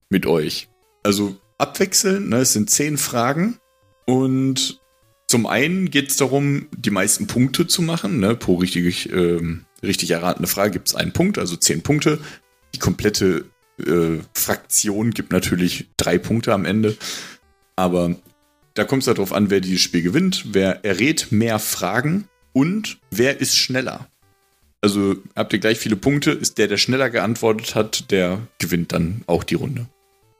mit euch. Also abwechselnd, ne, es sind zehn Fragen und zum einen geht es darum, die meisten Punkte zu machen. Ne? Pro richtig, ähm, richtig erratene Frage gibt es einen Punkt, also zehn Punkte. Die komplette äh, Fraktion gibt natürlich drei Punkte am Ende. Aber da kommt es darauf an, wer dieses Spiel gewinnt, wer errät mehr Fragen und wer ist schneller. Also habt ihr gleich viele Punkte, ist der, der schneller geantwortet hat, der gewinnt dann auch die Runde.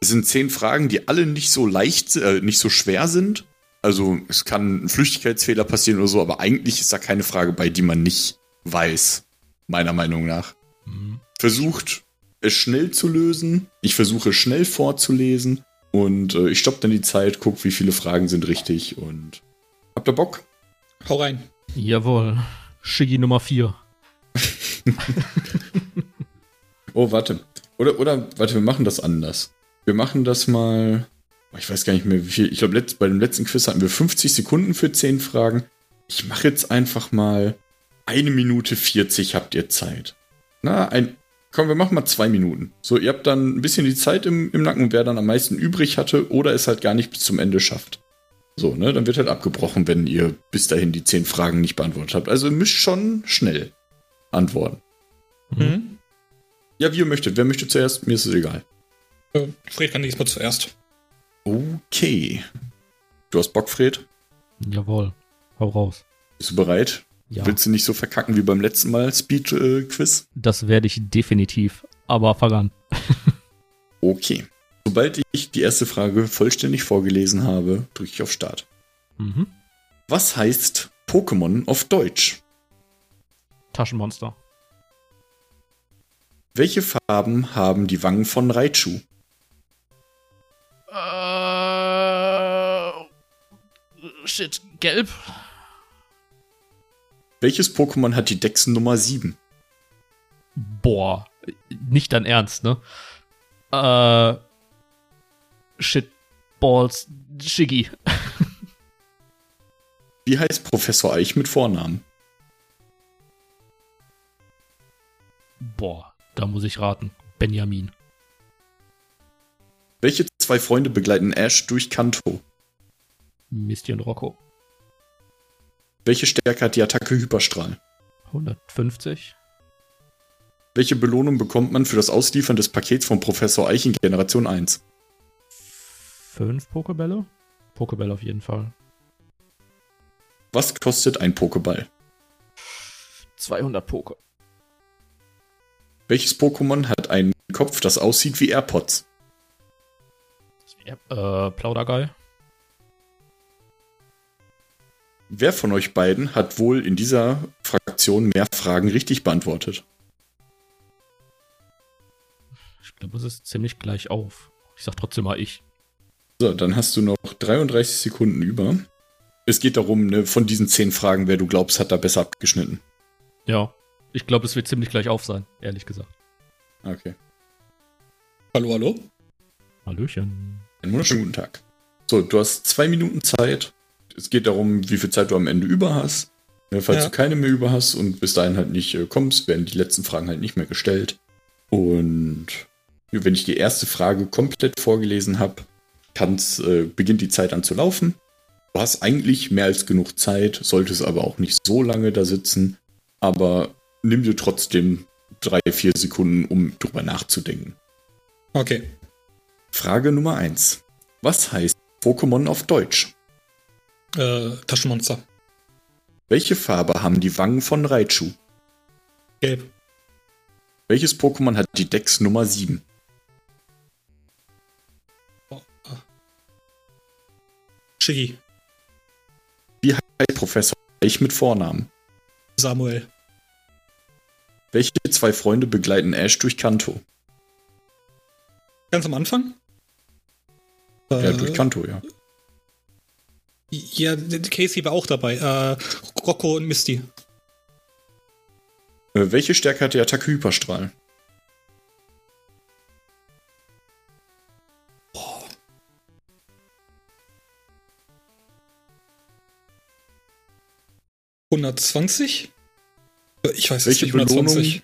Es sind zehn Fragen, die alle nicht so leicht, äh, nicht so schwer sind, also es kann ein Flüchtigkeitsfehler passieren oder so, aber eigentlich ist da keine Frage bei, die man nicht weiß, meiner Meinung nach. Mhm. Versucht es schnell zu lösen. Ich versuche schnell vorzulesen und äh, ich stoppe dann die Zeit, gucke, wie viele Fragen sind richtig und habt ihr Bock? Hau rein. Jawohl. Shiggy Nummer 4. oh, warte. Oder, oder, warte, wir machen das anders. Wir machen das mal ich weiß gar nicht mehr wie viel. Ich glaube, bei dem letzten Quiz hatten wir 50 Sekunden für 10 Fragen. Ich mache jetzt einfach mal eine Minute 40 habt ihr Zeit. Na, ein, komm, wir machen mal zwei Minuten. So, ihr habt dann ein bisschen die Zeit im, im Nacken, wer dann am meisten übrig hatte oder es halt gar nicht bis zum Ende schafft. So, ne, dann wird halt abgebrochen, wenn ihr bis dahin die 10 Fragen nicht beantwortet habt. Also ihr müsst schon schnell antworten. Mhm. Ja, wie ihr möchtet. Wer möchte zuerst? Mir ist es egal. Äh, Fred kann diesmal zuerst. Okay. Du hast Bock, Fred? Jawohl. Hau raus. Bist du bereit? Ja. Willst du nicht so verkacken wie beim letzten Mal Speed-Quiz? Äh, das werde ich definitiv. Aber an. okay. Sobald ich die erste Frage vollständig vorgelesen habe, drücke ich auf Start. Mhm. Was heißt Pokémon auf Deutsch? Taschenmonster. Welche Farben haben die Wangen von Raichu? Shit, gelb. Welches Pokémon hat die Dex Nummer 7? Boah, nicht dein Ernst, ne? Äh. Shit, Balls, Shiggy. Wie heißt Professor Eich mit Vornamen? Boah, da muss ich raten. Benjamin. Welche zwei Freunde begleiten Ash durch Kanto? Misty und Rocco. Welche Stärke hat die Attacke Hyperstrahl? 150. Welche Belohnung bekommt man für das Ausliefern des Pakets von Professor Eich in Generation 1? Fünf Pokebälle? Pokebälle auf jeden Fall. Was kostet ein Pokeball? 200 Poke. Welches Pokémon hat einen Kopf, das aussieht wie AirPods? Äh, Plaudergeil. Wer von euch beiden hat wohl in dieser Fraktion mehr Fragen richtig beantwortet? Ich glaube, es ist ziemlich gleich auf. Ich sag trotzdem mal ich. So, dann hast du noch 33 Sekunden über. Es geht darum, ne, von diesen 10 Fragen, wer du glaubst, hat da besser abgeschnitten. Ja, ich glaube, es wird ziemlich gleich auf sein, ehrlich gesagt. Okay. Hallo, hallo? Hallöchen. Einen wunderschönen guten Tag. So, du hast zwei Minuten Zeit, es geht darum, wie viel Zeit du am Ende über hast. Falls ja. du keine mehr über hast und bis dahin halt nicht äh, kommst, werden die letzten Fragen halt nicht mehr gestellt. Und wenn ich die erste Frage komplett vorgelesen habe, äh, beginnt die Zeit an zu laufen. Du hast eigentlich mehr als genug Zeit, solltest aber auch nicht so lange da sitzen. Aber nimm dir trotzdem drei, vier Sekunden, um drüber nachzudenken. Okay. Frage Nummer eins: Was heißt Pokémon auf Deutsch? Äh, Taschenmonster. Welche Farbe haben die Wangen von Raichu? Gelb. Welches Pokémon hat die Dex Nummer 7? Oh, ah. Shiggy. Wie heißt Professor Eich mit Vornamen? Samuel. Welche zwei Freunde begleiten Ash durch Kanto? Ganz am Anfang? Ja, Äh, durch Kanto, ja. Ja, Casey war auch dabei. Äh, Rocco und Misty. Äh, welche Stärke hat die Attacke Hyperstrahl? Äh, 120? Ich weiß Welche nicht, 120.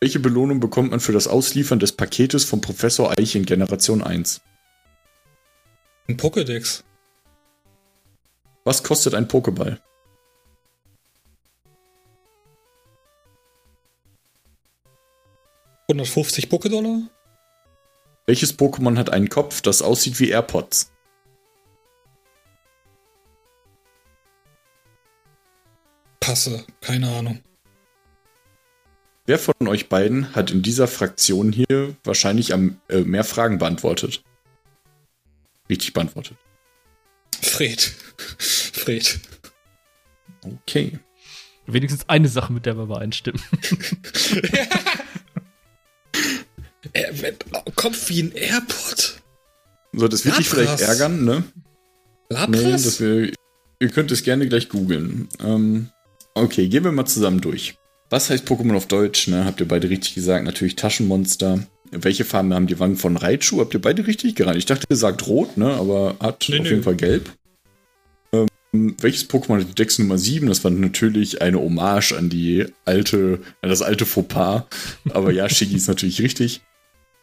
Welche Belohnung bekommt man für das Ausliefern des Paketes von Professor Eich in Generation 1? Ein Pokédex. Was kostet ein Pokéball? $150 Pokédollar? Welches Pokémon hat einen Kopf, das aussieht wie AirPods? Passe, keine Ahnung. Wer von euch beiden hat in dieser Fraktion hier wahrscheinlich am, äh, mehr Fragen beantwortet? Richtig beantwortet. Fred. Fred. Okay. Wenigstens eine Sache, mit der wir übereinstimmen. Er, Kopf wie ein Airpod. So, das wird dich vielleicht ärgern, ne? Lapras? Nee, das wir, ihr könnt es gerne gleich googeln. Ähm, okay, gehen wir mal zusammen durch. Was heißt Pokémon auf Deutsch? Ne? Habt ihr beide richtig gesagt? Natürlich Taschenmonster. Welche Farben haben die Wangen von Raichu? Habt ihr beide richtig geraten? Ich dachte, ihr sagt rot, ne? aber hat Nee, auf nee. jeden Fall gelb. Ähm, welches Pokémon hat die Dex Nummer 7? Das war natürlich eine Hommage an die alte, an das alte Fauxpas. Aber ja, Shiggy ist natürlich richtig.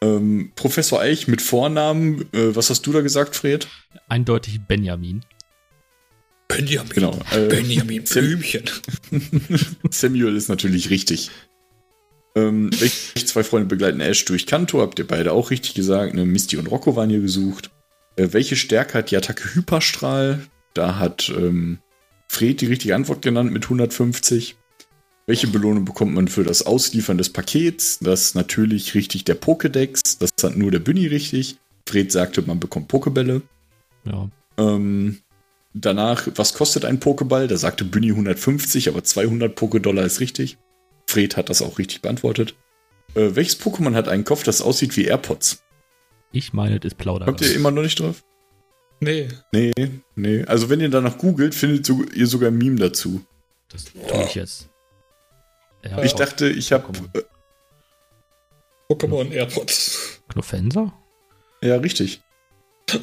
Ähm, Professor Eich mit Vornamen, äh, was hast du da gesagt, Fred? Eindeutig Benjamin. Benjamin. Genau, äh, Benjamin Blümchen. Samuel ist natürlich richtig. Ähm, welche zwei Freunde begleiten Ash durch Kanto? Habt ihr beide auch richtig gesagt. Ne? Misty und Rocco waren hier gesucht. Äh, welche Stärke hat die Attacke Hyperstrahl? Da hat ähm, Fred die richtige Antwort genannt mit 150. Welche Belohnung bekommt man für das Ausliefern des Pakets? Das ist natürlich richtig der Pokédex. Das hat nur der Bunny richtig. Fred sagte, man bekommt Pokebälle. Ja. Ähm, danach, was kostet ein Pokéball? Da sagte Bunny 150, aber 200 Pokédollar ist richtig. Fred hat das auch richtig beantwortet. Äh, welches Pokémon hat einen Kopf, das aussieht wie AirPods? Ich meine, das ist Kommt ihr Plauderei. immer noch nicht drauf? Nee. Nee, nee. Also wenn ihr danach googelt, findet so, ihr sogar ein Meme dazu. Das tue ich jetzt. Ja, Ich dachte, ich habe Pokémon. Pokémon AirPods. Knofenser? ja richtig.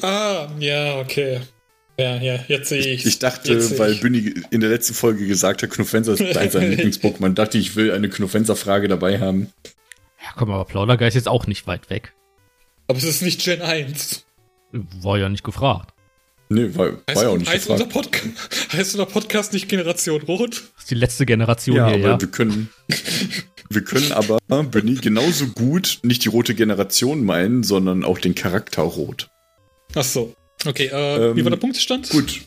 Ah, ja, okay. Ja, ja, jetzt sehe ich. Ich dachte, weil Bunny in der letzten Folge gesagt hat, Knofenser ist eins seiner Lieblings-Pokémon, dachte ich, ich will eine Knofenser-Frage dabei haben. Ja, komm, aber Plaudergeist ist jetzt auch nicht weit weg. Aber es ist nicht Gen 1. War ja nicht gefragt. Nee, war, war Heißt, ja auch nicht heißt, unser gefragt. Podca heißt unser Podcast nicht Generation Rot? Das ist die letzte Generation Ja, hier, aber ja. wir können, wir können aber Benny genauso gut nicht die rote Generation meinen, sondern auch den Charakter rot. Ach so. Okay, äh, Ähm, wie war der Punktestand? Gut.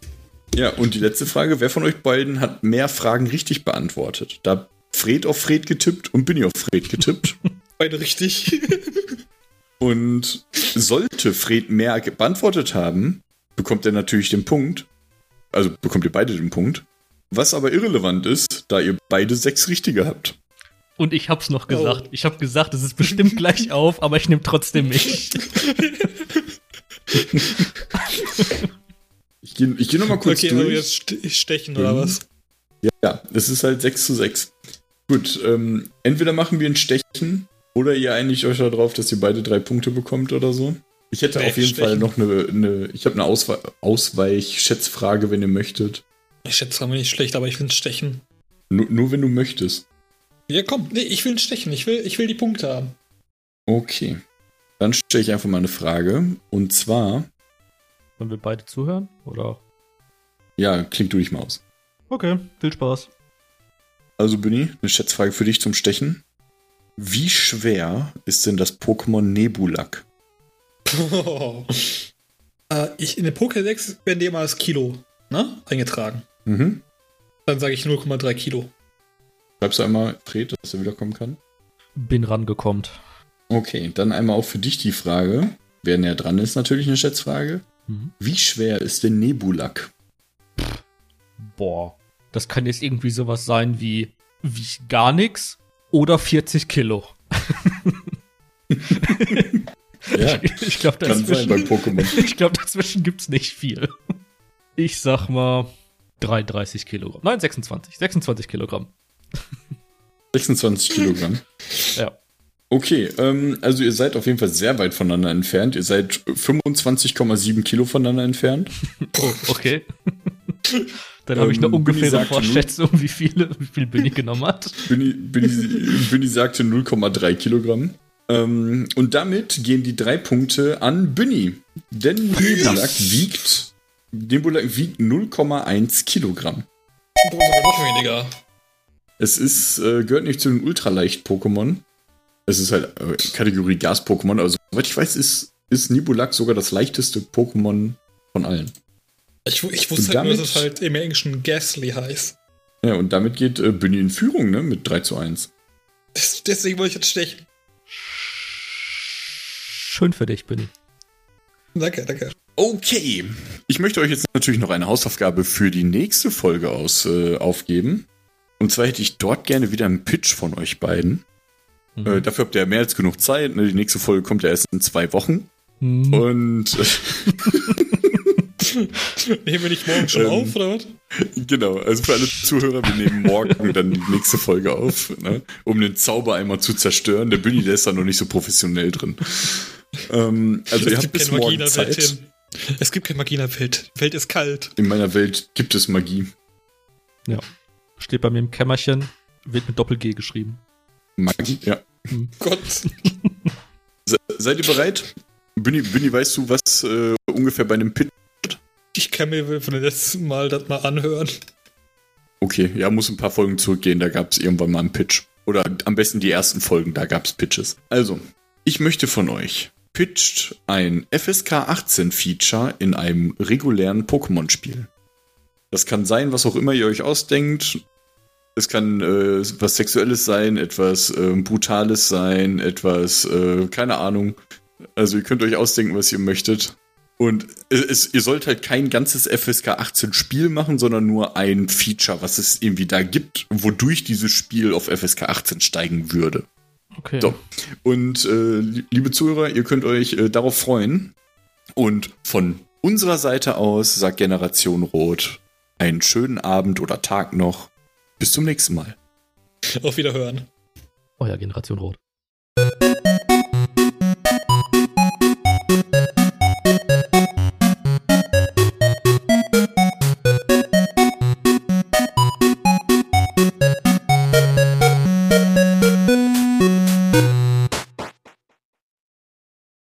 Ja, und die letzte Frage, wer von euch beiden hat mehr Fragen richtig beantwortet? Da hat Fred auf Fred getippt und Benny auf Fred getippt. Beide richtig. und sollte Fred mehr beantwortet haben, bekommt er natürlich den Punkt. Also bekommt ihr beide den Punkt. Was aber irrelevant ist, da ihr beide sechs richtige habt. Und ich hab's noch Oh. gesagt. Ich hab gesagt, es ist bestimmt gleich auf, aber ich nehme trotzdem mich. Ich gehe ich geh noch mal kurz okay, durch. also jetzt ste- stechen oder Mhm. was? Ja, es ist halt 6 zu 6. Gut, ähm, entweder machen wir ein Stechen oder ihr einigt euch darauf, dass ihr beide drei Punkte bekommt oder so. Ich hätte auf jeden Stechen. Fall noch eine, eine ich habe eine Auswe Ausweich-Schätzfrage, wenn ihr möchtet. Ich schätze mal nicht schlecht, aber ich will ein Stechen. Nur, nur wenn du möchtest. Ja, komm, nee, ich will ein Stechen. Ich will, ich will die Punkte haben. Okay. Dann stelle ich einfach mal eine Frage. Und zwar, Wollen wir beide zuhören? Oder? ja, klingt du dich mal aus. Okay, viel Spaß. Also, Bunny, eine Schätzfrage für dich zum Stechen. Wie schwer ist denn das Pokémon Nebulak? äh, ich, in den Pokédex werden die immer als Kilo ne, eingetragen. Mhm. Dann sage ich 0,3 Kilo. Schreibst du einmal, Fred, dass er wiederkommen kann? Bin rangekommen. Okay, dann einmal auch für dich die Frage. Wer näher dran ist, natürlich eine Schätzfrage. Mhm. Wie schwer ist denn Nebulak? Boah. Das kann jetzt irgendwie sowas sein wie, wie gar nichts oder 40 Kilo. Ja, Ich, glaube, dazwischen, ich glaub, dazwischen gibt's nicht viel. Ich sag mal 33 Kilogramm. Nein, 26. 26 Kilogramm. 26 Kilogramm. Ja. Okay, ähm, also ihr seid auf jeden Fall sehr weit voneinander entfernt. Ihr seid 25,7 Kilo voneinander entfernt. Oh, okay. Dann habe ich eine Ähm, ungefähre Vorschätzung, wie viele, wie viel Billy genommen hat. Binny, Binny, Binny sagte 0,3 Kilogramm. Ähm, und damit gehen die drei Punkte an Binny. Denn Nebulak wiegt, Nebulak wiegt 0,1 Kilogramm. Boah, sogar noch weniger. Es ist, äh, gehört nicht zu den Ultraleicht-Pokémon. Es ist halt äh, Kategorie Gas-Pokémon. Also, soweit ich weiß, ist, ist Nibulak sogar das leichteste Pokémon von allen. Ich, ich wusste halt nur, damit- dass es halt im Englischen Ghastly heißt. Ja, und damit geht äh, Binny in Führung, ne? Mit 3 zu 1. Das, deswegen wollte ich jetzt stechen. Schön für dich, Billy. Danke, danke. Okay. Ich möchte euch jetzt natürlich noch eine Hausaufgabe für die nächste Folge aus, äh, aufgeben. Und zwar hätte ich dort gerne wieder einen Pitch von euch beiden. Mhm. Äh, dafür habt ihr ja mehr als genug Zeit. Ne? Die nächste Folge kommt ja erst in zwei Wochen. Mhm. Und äh, Nehmen wir nicht morgen schon Ähm, auf, oder was? genau, also für alle Zuhörer, wir nehmen morgen dann die nächste Folge auf, ne? um den Zauber einmal zu zerstören. Der Billy, der ist da noch nicht so professionell drin. Ähm, also ihr habt bis morgen Zeit. Tim. Es gibt keine Magie in der Welt. Die Welt ist kalt. In meiner Welt gibt es Magie. Ja. Steht bei mir im Kämmerchen, wird mit Doppel-G geschrieben. Magie, ja. Gott. Se seid ihr bereit? Binny, Binny, weißt du, was äh, ungefähr bei einem Pit. Ich kann mir von dem letzten Mal das mal anhören. Okay, ja, muss ein paar Folgen zurückgehen, da gab es irgendwann mal einen Pitch. Oder am besten die ersten Folgen, da gab es Pitches. Also, ich möchte von euch pitcht ein FSK 18 Feature in einem regulären Pokémon-Spiel. Das kann sein, was auch immer ihr euch ausdenkt. Es kann äh, was Sexuelles sein, etwas äh, Brutales sein, etwas, äh, keine Ahnung. Also ihr könnt euch ausdenken, was ihr möchtet. Und es, es, ihr sollt halt kein ganzes FSK 18 Spiel machen, sondern nur ein Feature, was es irgendwie da gibt, wodurch dieses Spiel auf FSK 18 steigen würde. Okay. So. Und äh, li- liebe Zuhörer, ihr könnt euch äh, darauf freuen. Und von unserer Seite aus sagt Generation Rot einen schönen Abend oder Tag noch. Bis zum nächsten Mal. Auf Wiederhören. Euer Generation Rot.